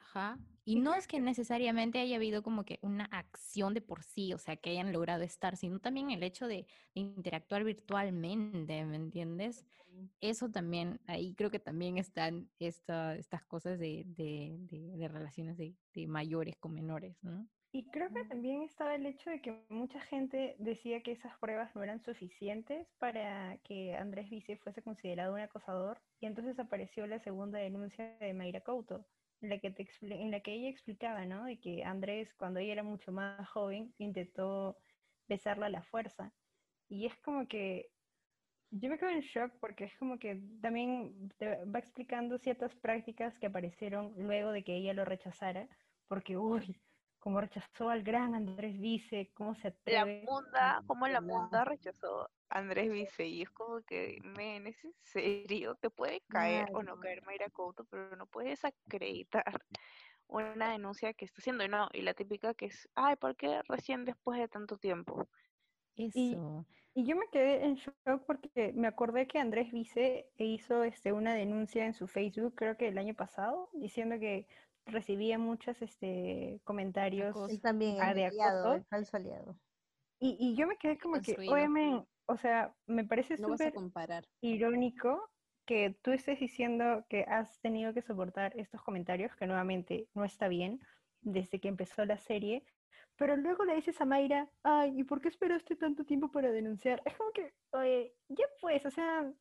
Ajá. Y no es que necesariamente haya habido como que una acción de por sí, o sea, que hayan logrado estar, sino también el hecho de, de interactuar virtualmente, ¿me entiendes? Eso también, ahí creo que también están esta, estas cosas de, de, relaciones de, de mayores con menores, ¿no? Y creo que también estaba el hecho de que mucha gente decía que esas pruebas no eran suficientes para que Andrés Vice fuese considerado un acosador, y entonces apareció la segunda denuncia de Mayra Couto, en la que, te en la que ella explicaba, ¿no? De que Andrés, cuando ella era mucho más joven, intentó besarla a la fuerza. Y es como que yo me quedo en shock porque es como que también te va explicando ciertas prácticas que aparecieron luego de que ella lo rechazara, porque, uy, como rechazó al gran Andrés Vice, cómo se La atreve. Munda, como la. Munda rechazó Andrés Vice y es como que, men, ¿es en serio? Te puede caer o no caer Mayra Couto, pero no puedes acreditar una denuncia que está haciendo. Y no, y la típica que es, ay, ¿por qué recién después de tanto tiempo? Y, Eso. y yo me quedé en shock porque me acordé que Andrés Vice hizo este, una denuncia en su Facebook, creo que el año pasado, diciendo que recibía muchos este, comentarios Él también, el aliado, el falso aliado. Y, y yo me quedé como que, oye, men, o sea, me parece No súper irónico que tú estés diciendo que has tenido que soportar estos comentarios, que nuevamente no está bien, desde que empezó la serie, pero luego le dices a Mayra, ay, ¿y por qué esperaste tanto tiempo para denunciar? Es como que, oye, ya pues, o sea,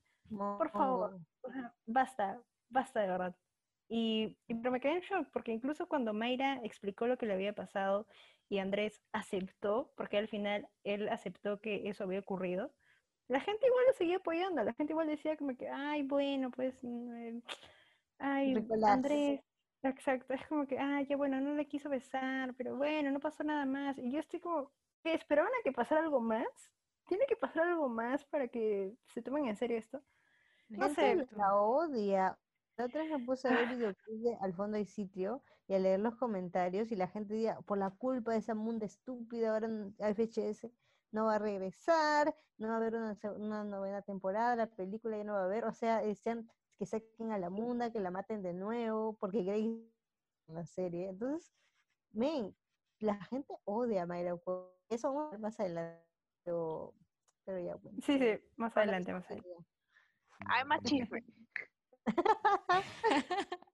por favor, Mongo. o sea, basta, basta de verdad. Y, y- pero me quedé en shock, porque incluso cuando Mayra explicó lo que le había pasado y Andrés aceptó, porque al final él aceptó que eso había ocurrido, la gente igual lo seguía apoyando, la gente igual decía como que, ay, bueno, pues, eh, ay. Andrés, exacto, es como que, ay, ya bueno, no le quiso besar, pero bueno, no pasó nada más. Y yo estoy como. ¿Esperaban a que pasara algo más? ¿Tiene que pasar algo más para que se tomen en serio esto? No sé, la odia. La otra vez me puse a ver videoclips de Al fondo hay sitio y a leer los comentarios y la gente decía, por la culpa de esa munda estúpida, ahora n- FHS no va a regresar, no va a haber una, se- una novena temporada, la película ya no va a haber, o sea, decían que saquen a la munda, que la maten de nuevo, porque en la serie. Entonces, men, la gente odia a Mayra. Eso vamos a ver más adelante, pero, pero ya bueno. Sí, sí, más adelante, más adelante. Hay más chisme. [laughs] [laughs]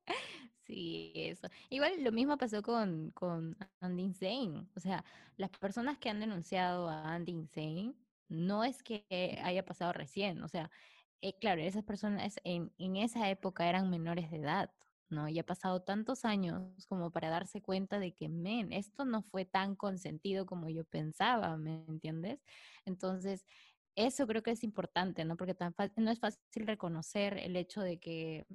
Sí, eso. Igual lo mismo pasó con, con Andy Insane. O sea, las personas que han denunciado a Andy Insane no es que haya pasado recién. O sea, eh, claro, esas personas en, en esa época eran menores de edad, ¿no? Y ha pasado tantos años como para darse cuenta de que, men, esto no fue tan consentido como yo pensaba, ¿me entiendes? Entonces, eso creo que es importante, ¿no? Porque tan no es fácil reconocer el hecho de que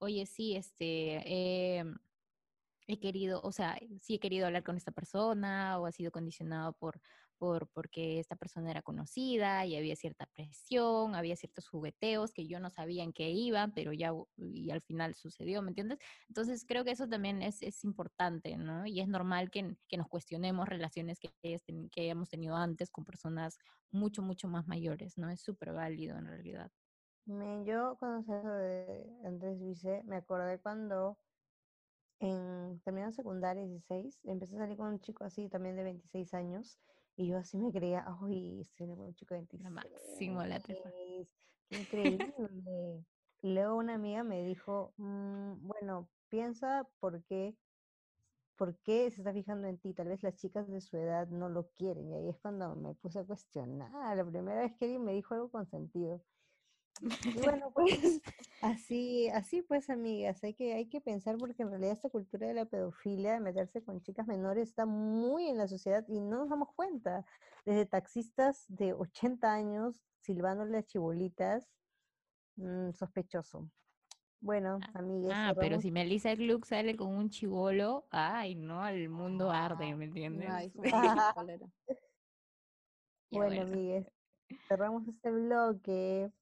oye, sí, este, em, he querido, o sea, sí he querido hablar con esta persona o ha sido condicionado por, por, porque esta persona era conocida y había cierta presión, había ciertos jugueteos que yo no sabía en qué iban, pero ya y al final sucedió, ¿me entiendes? Entonces creo que eso también es, es importante, ¿no? Y es normal que, que nos cuestionemos relaciones que, que hayamos tenido antes con personas mucho, mucho más mayores, ¿no? Es súper válido en realidad. Me, yo cuando sé eso de Andrés Vice, me acordé cuando en terminando secundaria 16, empecé a salir con un chico así también de 26 años y yo así me creía, uy, estoy con un chico de 26. Lo máximo, la. Qué increíble. Luego una amiga me dijo, "Mm, bueno, piensa por qué, por qué se está fijando en ti. Tal vez las chicas de su edad no lo quieren. Y ahí es cuando me puse a cuestionar. La primera vez que alguien me dijo algo con sentido. Y bueno, [laughs] pues así, así pues amigas, hay que, hay que pensar porque en realidad esta cultura de la pedofilia, de meterse con chicas menores, está muy en la sociedad y no nos damos cuenta. Desde taxistas de 80 años silbándole a chibolitas, mm, sospechoso. Bueno, amigues, Ah, pero si Melissa Gluck sale con un chivolo, ay, no, el mundo arde, ¿me entiendes? Ay, [laughs] bueno, bueno. amigues, cerramos este bloque.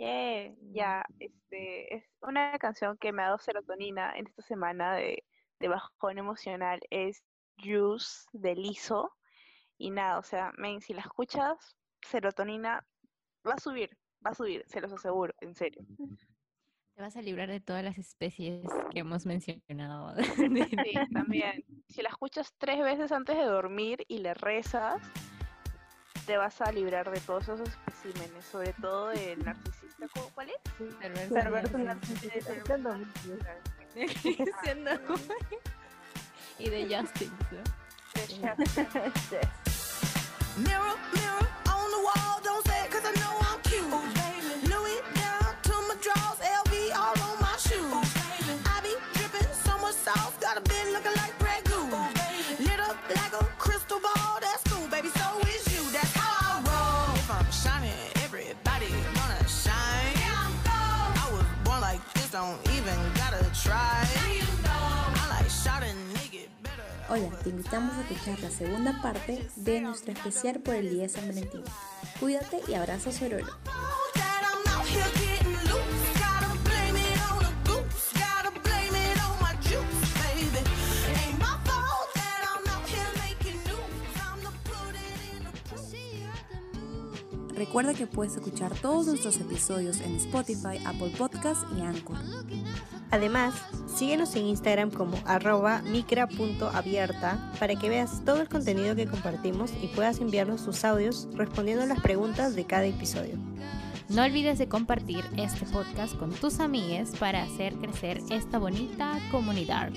Yeah, ya, este, es una canción que me ha dado serotonina en esta semana de, de bajón emocional, es Juice de Lizzo, y nada, o sea, men, si la escuchas, serotonina va a subir, va a subir, se los aseguro, en serio. Te vas a librar de todas las especies que hemos mencionado. Sí, también, si la escuchas tres veces antes de dormir y le rezas, te vas a librar de todos esos especímenes, sobre todo del narcisista, ¿cu- ¿cuál es? Perverso narcisista. [laughs] [laughs] Y de Justin. ¿no? [laughs] Mirror, mirror on the wall, don't say Hola, te invitamos a escuchar la segunda parte de nuestro especial por el Día de San Valentín. Cuídate y abraza a Sororo. Recuerda que puedes escuchar todos nuestros episodios en Spotify, Apple Podcast y Anchor. Además, síguenos en Instagram como arroba micra.abierta para que veas todo el contenido que compartimos y puedas enviarnos tus audios respondiendo a las preguntas de cada episodio. No olvides de compartir este podcast con tus amigues para hacer crecer esta bonita comunidad.